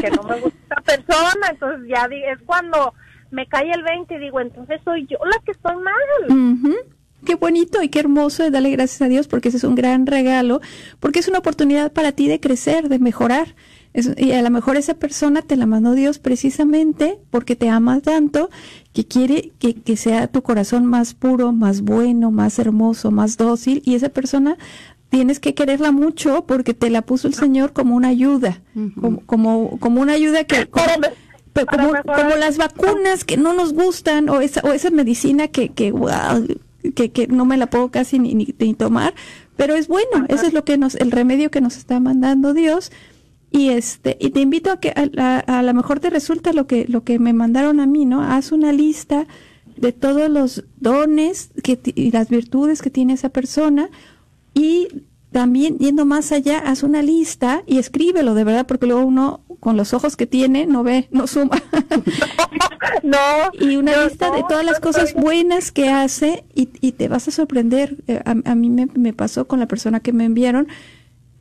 que, no me gusta esa persona, entonces ya es cuando me cae el 20 y digo, entonces soy yo la que estoy mal. Qué bonito y qué hermoso, y darle gracias a Dios porque ese es un gran regalo, porque es una oportunidad para ti de crecer, de mejorar y a lo mejor esa persona te la mandó Dios precisamente porque te ama tanto que quiere que, que, sea tu corazón más puro, más bueno, más hermoso, más dócil. Y esa persona tienes que quererla mucho porque te la puso el Señor como una ayuda, como, como, como, una ayuda que... Como, como, las vacunas que no nos gustan o esa, o esa medicina que, que, que, que no me la puedo casi ni, ni, ni tomar, pero es bueno, eso es lo que nos, el remedio que nos está mandando Dios y este y te invito a que a, a, lo mejor te resulta lo que lo que me mandaron a mí no haz una lista de todos los dones que y las virtudes que tiene esa persona y también yendo más allá haz una lista y escríbelo de verdad porque luego uno con los ojos que tiene no ve no suma. (laughs) No y una lista de todas las cosas buenas que hace y, y te vas a sorprender. Eh, a, a mí me, me pasó con la persona que me enviaron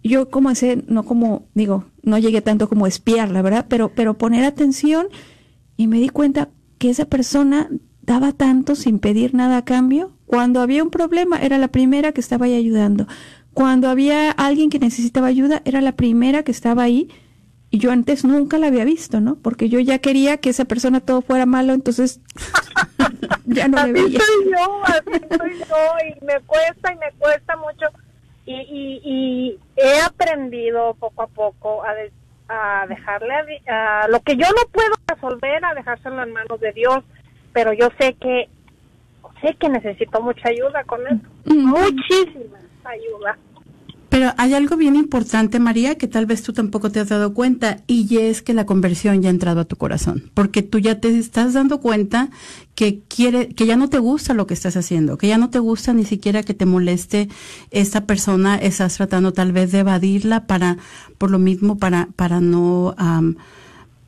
yo como ese, no como, digo, no llegué tanto como espiarla, ¿verdad? Pero, pero poner atención y me di cuenta que esa persona daba tanto sin pedir nada a cambio. Cuando había un problema, era la primera que estaba ahí ayudando. Cuando había alguien que necesitaba ayuda, era la primera que estaba ahí. Y yo antes nunca la había visto, ¿no? Porque yo ya quería que esa persona todo fuera malo, entonces (laughs) ya no me (laughs) veía. soy yo, así soy yo, y me cuesta y me cuesta mucho. Y, y, y he aprendido poco a poco a, de- a dejarle a lo que yo no puedo resolver, a dejárselo en manos de Dios. Pero yo sé que sé que necesito mucha ayuda con eso, muchísima ayuda. Pero hay algo bien importante, María, que tal vez tú tampoco te has dado cuenta, y es que la conversión ya ha entrado a tu corazón, porque tú ya te estás dando cuenta que quiere, que ya no te gusta lo que estás haciendo, que ya no te gusta ni siquiera que te moleste esta persona, estás tratando tal vez de evadirla para, por lo mismo, para, para no,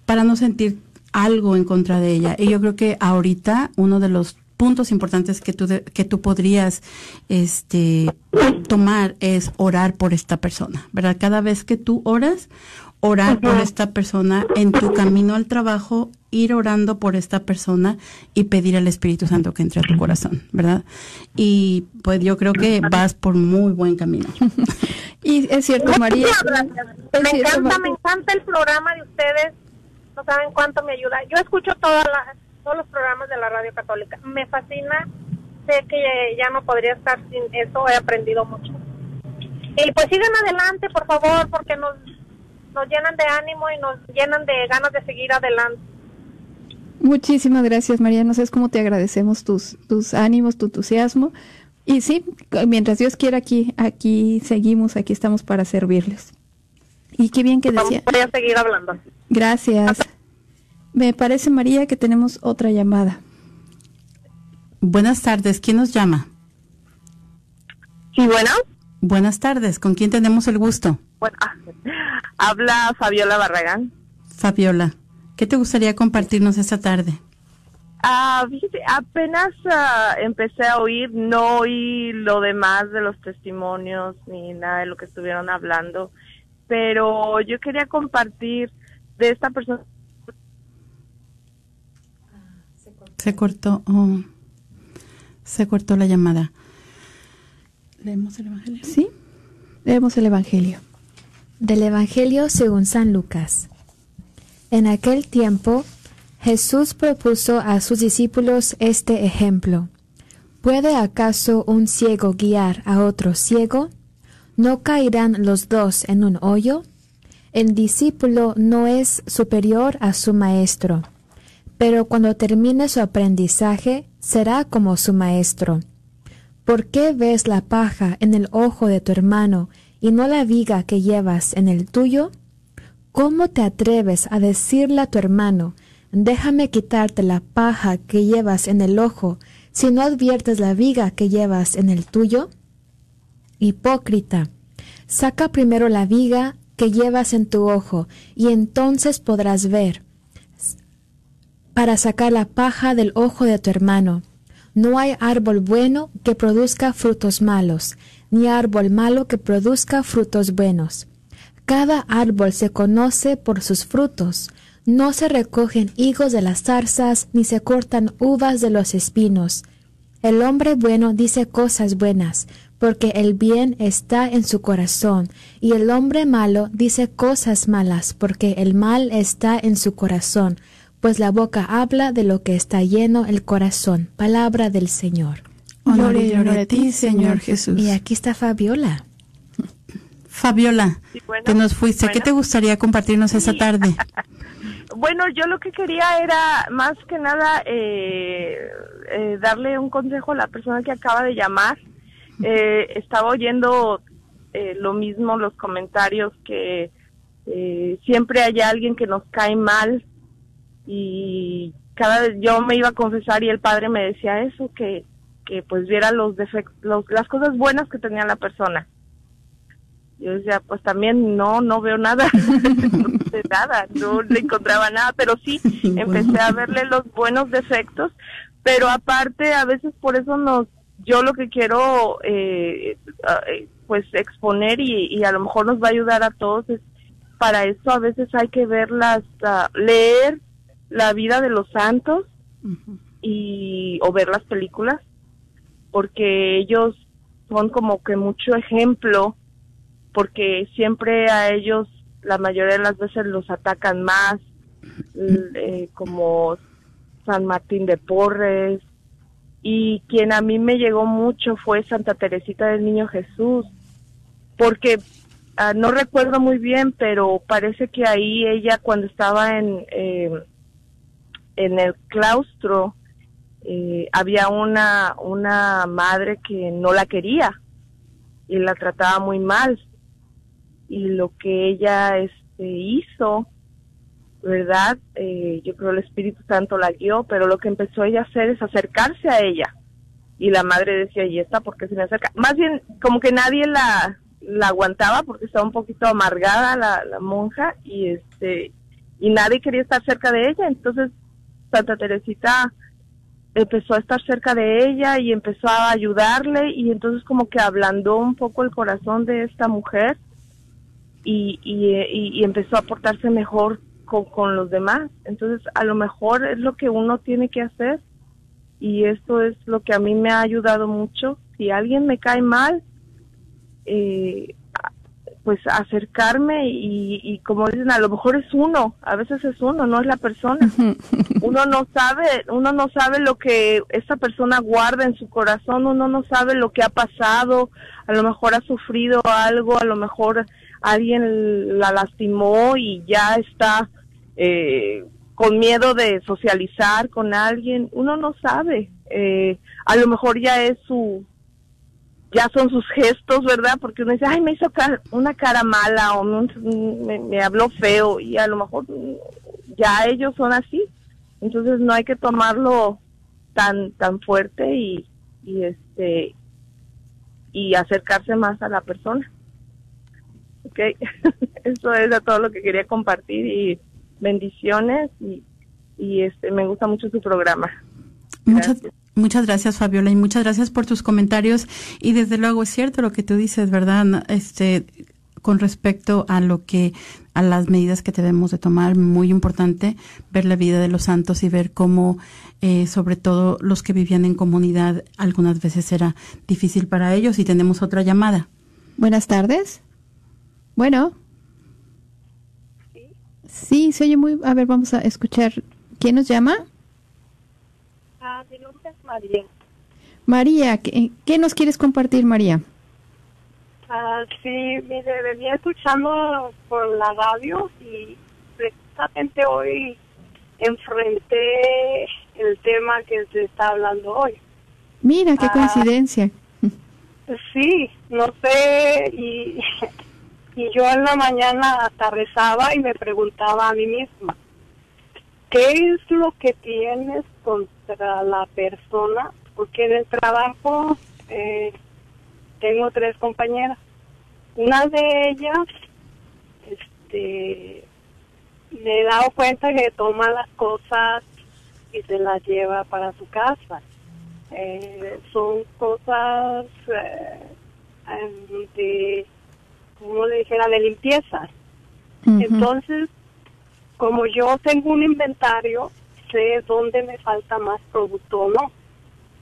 para no sentir algo en contra de ella. Y yo creo que ahorita uno de los puntos importantes que tú de- que tú podrías este tomar es orar por esta persona, ¿verdad? Cada vez que tú oras, orar por esta persona en tu camino al trabajo, ir orando por esta persona y pedir al Espíritu Santo que entre a tu corazón, ¿verdad? Y pues yo creo que vas por muy buen camino. (laughs) Y es cierto, María. Muchas gracias. es Me cierto, encanta, María. me encanta el programa de ustedes. No saben cuánto me ayuda. Yo escucho toda la- todos los programas de la radio católica. Me fascina. Sé que ya no podría estar sin eso. He aprendido mucho. Y pues sigan adelante, por favor, porque nos, nos llenan de ánimo y nos llenan de ganas de seguir adelante. Muchísimas gracias, María. No sabes cómo te agradecemos tus, tus ánimos, tu entusiasmo. Y sí, mientras Dios quiera, aquí, aquí seguimos, aquí estamos para servirles. Y qué bien que decía. Voy a seguir hablando. Gracias. Me parece, María, que tenemos otra llamada. Buenas tardes, ¿quién nos llama? Sí, bueno. Buenas tardes, ¿con quién tenemos el gusto? Bueno, (laughs) habla Fabiola Barragán. Fabiola, ¿qué te gustaría compartirnos esta tarde? Ah, fíjate, apenas ah, empecé a oír, no oí lo demás de los testimonios ni nada de lo que estuvieron hablando, pero yo quería compartir de esta persona. Se cortó, oh, se cortó la llamada. ¿Leemos el Evangelio? Sí, leemos el Evangelio. Del Evangelio según San Lucas. En aquel tiempo, Jesús propuso a sus discípulos este ejemplo. ¿Puede acaso un ciego guiar a otro ciego? ¿No caerán los dos en un hoyo? El discípulo no es superior a su maestro, pero cuando termine su aprendizaje será como su maestro. ¿Por qué ves la paja en el ojo de tu hermano y no la viga que llevas en el tuyo? ¿Cómo te atreves a decirle a tu hermano, déjame quitarte la paja que llevas en el ojo, si no adviertes la viga que llevas en el tuyo? Hipócrita, saca primero la viga que llevas en tu ojo, y entonces podrás ver para sacar la paja del ojo de tu hermano. No hay árbol bueno que produzca frutos malos, ni árbol malo que produzca frutos buenos. Cada árbol se conoce por sus frutos. No se recogen higos de las zarzas, ni se cortan uvas de los espinos. El hombre bueno dice cosas buenas, porque el bien está en su corazón, y el hombre malo dice cosas malas, porque el mal está en su corazón, pues la boca habla de lo que está lleno el corazón. Palabra del Señor. Honor y gloria a ti, Señor Jesús. Y aquí está Fabiola. Fabiola, Sí, bueno, te nos fuiste. ¿Qué bueno. te gustaría compartirnos esta tarde? (laughs) Bueno, yo lo que quería era más que nada eh, eh, darle un consejo a la persona que acaba de llamar. Eh, estaba oyendo eh, lo mismo, los comentarios que eh, siempre hay alguien que nos cae mal y cada vez yo me iba a confesar y el padre me decía eso, que, que pues viera los defectos, las cosas buenas que tenía la persona. Yo decía, pues también no, no veo nada, (laughs) no sé nada, no le encontraba nada, pero sí (laughs) empecé a verle los buenos defectos, pero aparte a veces por eso nos, yo lo que quiero eh, eh, pues exponer y, y a lo mejor nos va a ayudar a todos. Es, para eso a veces hay que ver las, ah, leer la vida de los santos y o ver las películas porque ellos son como que mucho ejemplo porque siempre a ellos la mayoría de las veces los atacan más eh, como San Martín de Porres. Y quien a mí me llegó mucho fue Santa Teresita del Niño Jesús porque ah, no recuerdo muy bien pero parece que ahí ella cuando estaba en eh, en el claustro eh, había una, una madre que no la quería y la trataba muy mal. Y lo que ella este, hizo, ¿verdad? Eh, yo creo el Espíritu Santo la guió, pero lo que empezó ella a hacer es acercarse a ella. Y la madre decía, ¿y esta por qué se me acerca? Más bien, como que nadie la, la aguantaba porque estaba un poquito amargada la, la monja y este y nadie quería estar cerca de ella. Entonces Santa Teresita empezó a estar cerca de ella y empezó a ayudarle y entonces como que ablandó un poco el corazón de esta mujer y, y, empezó a portarse mejor con, con, los demás. Entonces a lo mejor es lo que uno tiene que hacer y esto es lo que a mí me ha ayudado mucho. Si alguien me cae mal, eh, pues acercarme y, y, como dicen a lo mejor es uno a veces es uno no es la persona. (laughs) Uno no sabe uno no sabe lo que esa persona guarda en su corazón uno no sabe lo que ha pasado a lo mejor ha sufrido algo a lo mejor alguien la lastimó y ya está eh, con miedo de socializar con alguien. Uno no sabe eh, a lo mejor ya es su ya son sus gestos, ¿verdad? Porque uno dice, ay, me hizo una cara mala o me, habló feo y a lo mejor ya ellos son así. Entonces no hay que tomarlo tan tan fuerte y, y este y acercarse más a la persona. Ok, (laughs) eso es todo lo que quería compartir y bendiciones y, y este me gusta mucho su programa. Muchas, Muchas gracias, Fabiola, y muchas gracias por tus comentarios. Y desde luego es cierto lo que tú dices, ¿verdad? Este, con respecto a lo que, a las medidas que debemos de tomar, muy importante ver la vida de los santos y ver cómo, eh, sobre todo los que vivían en comunidad, algunas veces era difícil para ellos. Y tenemos otra llamada. Buenas tardes. Bueno. Sí, se oye muy. A ver, vamos a escuchar. ¿Quién nos llama? Ah, María. María, ¿qué, nos quieres compartir, María? Ah, sí, mire, venía escuchando por la radio y precisamente hoy enfrenté el tema que se está hablando hoy. Mira, qué ah, coincidencia. Sí, no sé, y, (laughs) y yo en la mañana hasta rezaba y me preguntaba a mí misma, ¿qué es lo que tienes contra la persona? Porque en el trabajo eh, tengo tres compañeras. Una de ellas, este, me he dado cuenta que toma las cosas y se las lleva para su casa. Eh, son cosas eh, de, como le dijera, de limpieza. Entonces, como yo tengo un inventario, sé dónde me falta más producto o no.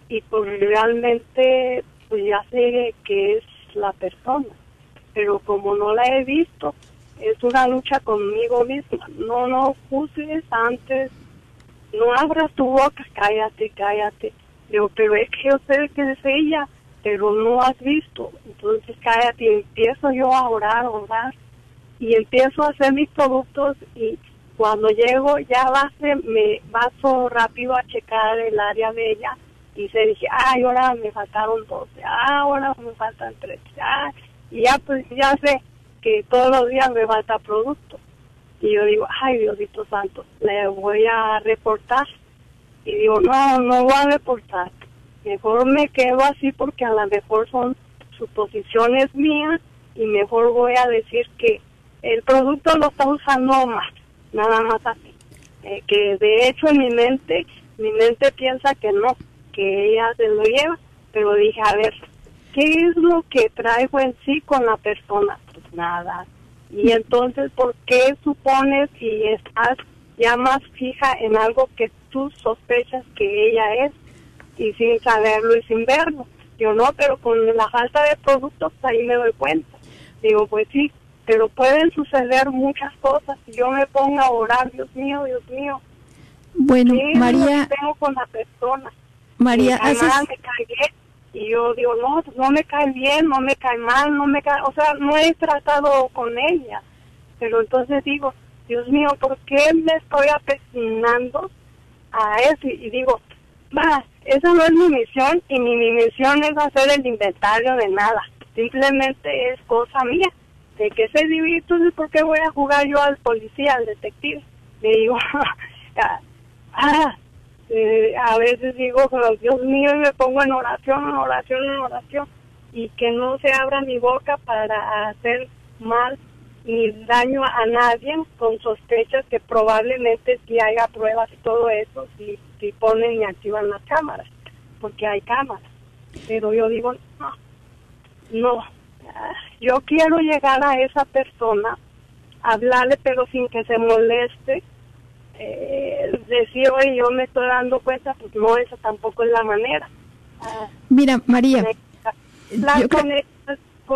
Y pues realmente pues ya sé que es la persona. Pero como no la he visto, es una lucha conmigo misma. No, no juzgues antes, no abras tu boca, cállate, cállate. Digo, pero es que yo sé que es ella, pero no has visto. Entonces cállate y empiezo yo a orar, a orar. Y empiezo a hacer mis productos y cuando llego ya base, me paso rápido a checar el área de ella y se dije, ay, ahora me faltaron 12, ah, ahora me faltan 13, ah, y ya pues ya sé que todos los días me falta producto. Y yo digo, ay, Diosito Santo, le voy a reportar. Y digo, no, no voy a reportar. Mejor me quedo así porque a lo mejor son suposiciones mías y mejor voy a decir que el producto lo está usando más nada más así. Eh, que de hecho en mi mente, mi mente piensa que no, que ella se lo lleva, pero dije, a ver, ¿qué es lo que traigo en sí con la persona? Pues nada. Y entonces, ¿por qué supones y estás ya más fija en algo que tú sospechas que ella es y sin saberlo y sin verlo? Yo no, pero con la falta de productos ahí me doy cuenta. Digo, pues sí, pero pueden suceder muchas cosas. Si yo me pongo a orar, Dios mío, Dios mío. Bueno, ¿qué María, tengo con la persona? María, me cae haces- mal, me cae bien. Y yo digo, no, no me cae bien, no me cae mal, no me cae, o sea, no he tratado con ella. Pero entonces digo, Dios mío, ¿por qué me estoy apecinando a eso? Y digo, va, esa no es mi misión y ni mi misión es hacer el inventario de nada. Simplemente es cosa mía. ¿De qué se divide? Entonces, ¿por qué voy a jugar yo al policía, al detective? Le digo, (laughs) ah, eh, a veces digo, "Oh, Dios mío, y me pongo en oración, en oración, en oración, y que no se abra mi boca para hacer mal ni daño a nadie con sospechas que probablemente si haya pruebas y todo eso, si, si ponen y activan las cámaras, porque hay cámaras. Pero yo digo, no, no, ah, yo quiero llegar a esa persona, hablarle pero sin que se moleste, eh, decir, oye, yo me estoy dando cuenta, pues no, esa tampoco es la manera. Ah, mira, María, yo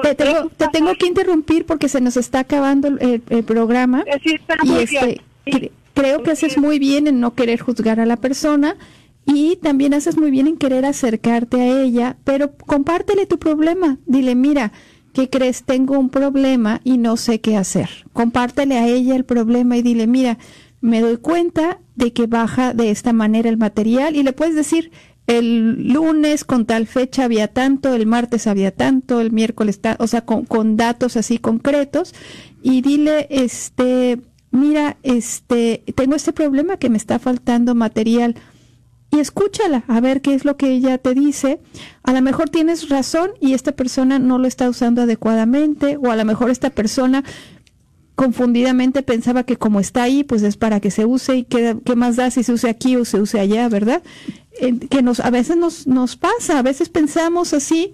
te tengo, te tengo que interrumpir porque se nos está acabando el, el- programa. Eh, sí, y este, cre- creo que haces muy bien en no querer juzgar a la persona y también haces muy bien en querer acercarte a ella, pero compártele tu problema. Dile, mira, ¿qué crees? Tengo un problema y no sé qué hacer. Compártele a ella el problema y dile, mira, me doy cuenta de que baja de esta manera el material y le puedes decir, el lunes con tal fecha había tanto, el martes había tanto, el miércoles, ta- o sea, con, con datos así concretos y dile, este, mira, este, tengo este problema que me está faltando material y escúchala a ver qué es lo que ella te dice. A lo mejor tienes razón y esta persona no lo está usando adecuadamente o a lo mejor esta persona confundidamente pensaba que como está ahí, pues es para que se use y qué, qué más da si se use aquí o se use allá, ¿verdad? Que nos a veces nos nos pasa, a veces pensamos así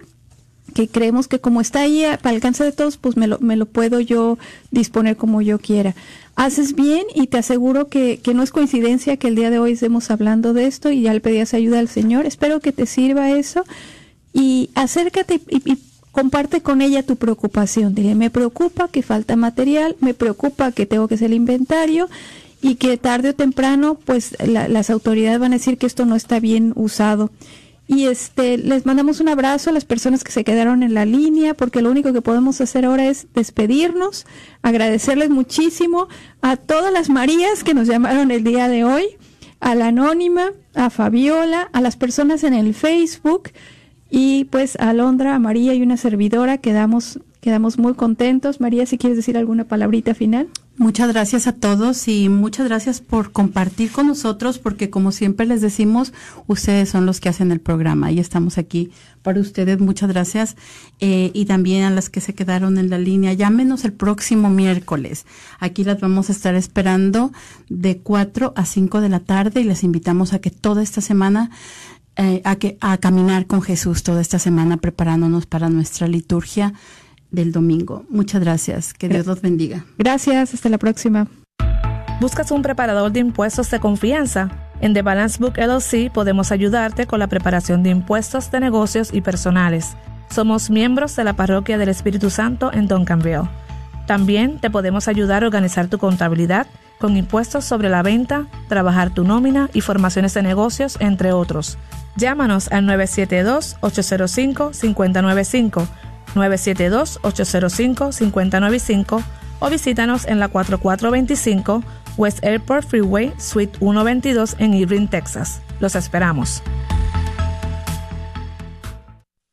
que creemos que como está ahí a- para alcance de todos, pues me lo, me lo puedo yo disponer como yo quiera. Haces bien y te aseguro que, que no es coincidencia que el día de hoy estemos hablando de esto y ya le pedías ayuda al Señor. Espero que te sirva eso y acércate y, comparte con ella tu preocupación. Dile, me preocupa que falta material, me preocupa que tengo que hacer el inventario y que tarde o temprano pues la- las autoridades van a decir que esto no está bien usado. Y este les mandamos un abrazo a las personas que se quedaron en la línea porque lo único que podemos hacer ahora es despedirnos, agradecerles muchísimo a todas las Marías que nos llamaron el día de hoy, a la anónima, a Fabiola, a las personas en el Facebook y pues a Alondra, a María y una servidora quedamos quedamos muy contentos. María, si quieres decir alguna palabrita final. Muchas gracias a todos y muchas gracias por compartir con nosotros porque como siempre les decimos, ustedes son los que hacen el programa y estamos aquí para ustedes. Muchas gracias eh, y también a las que se quedaron en la línea. Llámenos el próximo miércoles. Aquí las vamos a estar esperando de 4 a 5 de la tarde y les invitamos a que toda esta semana eh, a que a caminar con Jesús toda esta semana preparándonos para nuestra liturgia del domingo. Muchas gracias. Que Dios los bendiga. Gracias, hasta la próxima. ¿Buscas un preparador de impuestos de confianza? En The Balance Book LLC podemos ayudarte con la preparación de impuestos de negocios y personales. Somos miembros de la Parroquia del Espíritu Santo en Duncanville. También te podemos ayudar a organizar tu contabilidad con impuestos sobre la venta, trabajar tu nómina y formaciones de negocios, entre otros. Llámanos al 972-805-595, 972-805-595 o visítanos en la 4425 West Airport Freeway, Suite 122 en Irving, Texas. Los esperamos.